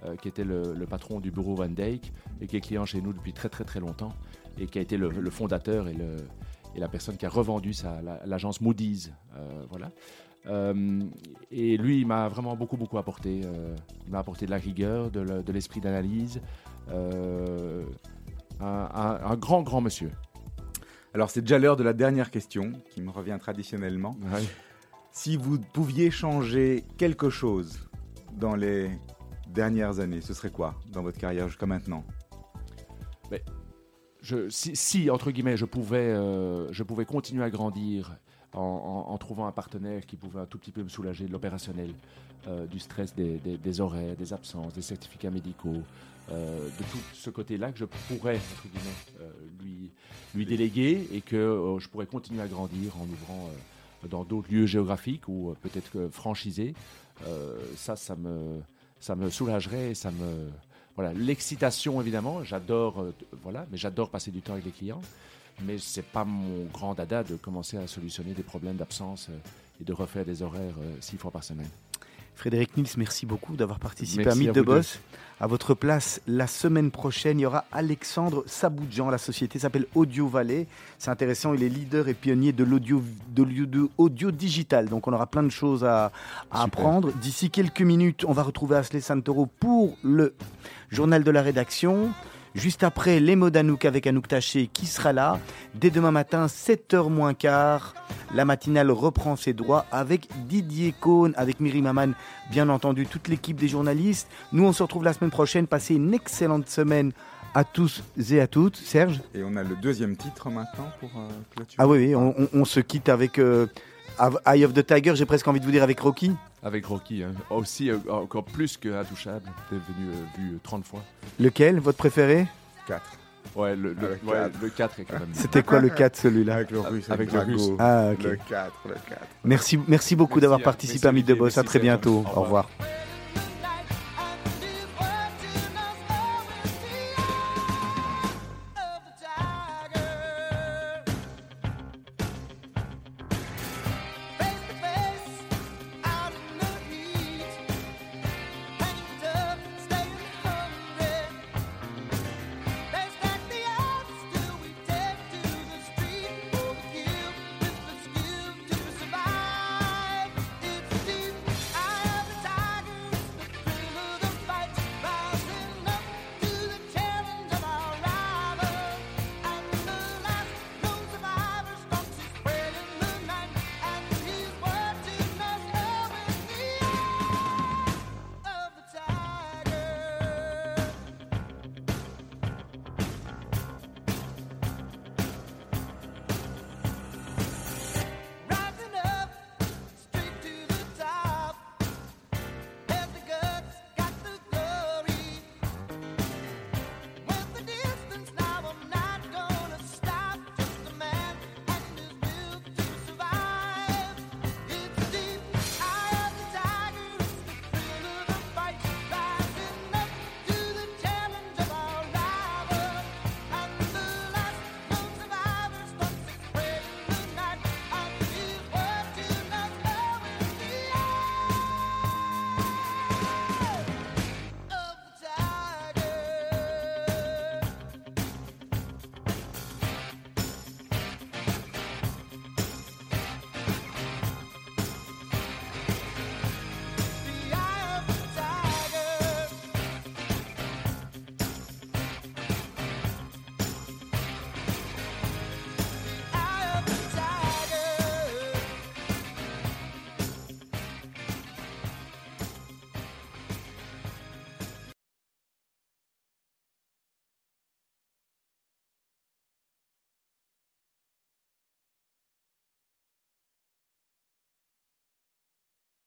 euh, qui était le, le patron du bureau Van Dyke et qui est client chez nous depuis très très très longtemps et qui a été le, le fondateur et, le, et la personne qui a revendu l'agence Moody's. euh, voilà. Euh, et lui, il m'a vraiment beaucoup beaucoup apporté. euh, il m'a apporté de la rigueur, de le- de l'esprit d'analyse. euh, un, un- un grand grand monsieur. Alors, c'est déjà l'heure de la dernière question, qui me revient traditionnellement. Ouais. Si vous pouviez changer quelque chose dans les dernières années, ce serait quoi dans votre carrière jusqu'à maintenant? Si, entre guillemets, je pouvais, euh, je pouvais continuer à grandir en, trouvant un partenaire qui pouvait un tout petit peu me soulager de l'opérationnel, euh, du stress des, des- des horaires, des absences, des certificats médicaux, euh, de tout ce côté-là que je pourrais, entre guillemets, lui, lui déléguer et que je pourrais continuer à grandir en ouvrant dans d'autres lieux géographiques ou peut-être franchisés. Ça, ça me, ça me soulagerait ça me, l'excitation évidemment, j'adore, euh, mais j'adore passer du temps avec les clients. Mais c'est pas mon grand dada de commencer à solutionner des problèmes d'absence euh, et de refaire des horaires euh, six fois par semaine. Frédéric Nils, merci beaucoup d'avoir participé Merci à Mythe de. Boss. À votre place, la semaine prochaine, il y aura Alexandre Saboudjan. La société s'appelle Audio Valley. C'est intéressant, il est leader et pionnier de l'audio de l'audio- audio digital. Donc on aura plein de choses à, à apprendre. D'ici quelques minutes, on va retrouver Asley Santoro pour le journal de la rédaction. Juste après, les mots d'Anouk avec Anouk Taché qui sera là. Dès demain matin, 7h moins quart, la matinale reprend ses droits avec Didier Cohn, avec Miri Maman, bien entendu, toute l'équipe des journalistes. Nous, on se retrouve la semaine prochaine. Passez une excellente semaine à tous et à toutes. Serge? Et on a le deuxième titre maintenant pour euh, clôturer. Ah oui, oui, on, on- on se quitte avec euh, Eye of the Tiger, j'ai presque envie de vous dire avec Rocky. Avec Rocky, hein. aussi euh, encore plus que Intouchable, t'es venu euh, vu euh, 30 fois. Lequel Votre préféré? Quatre. Ouais, le, le, ouais, quatre. le 4 est quand même. C'était quoi le 4 celui-là? Avec le russe, Avec avec, le russe. Ah, ok. Le 4, le 4. Merci, merci beaucoup d'avoir hein. participé à Mythe de. Boss. À très bientôt. Au Au revoir. revoir.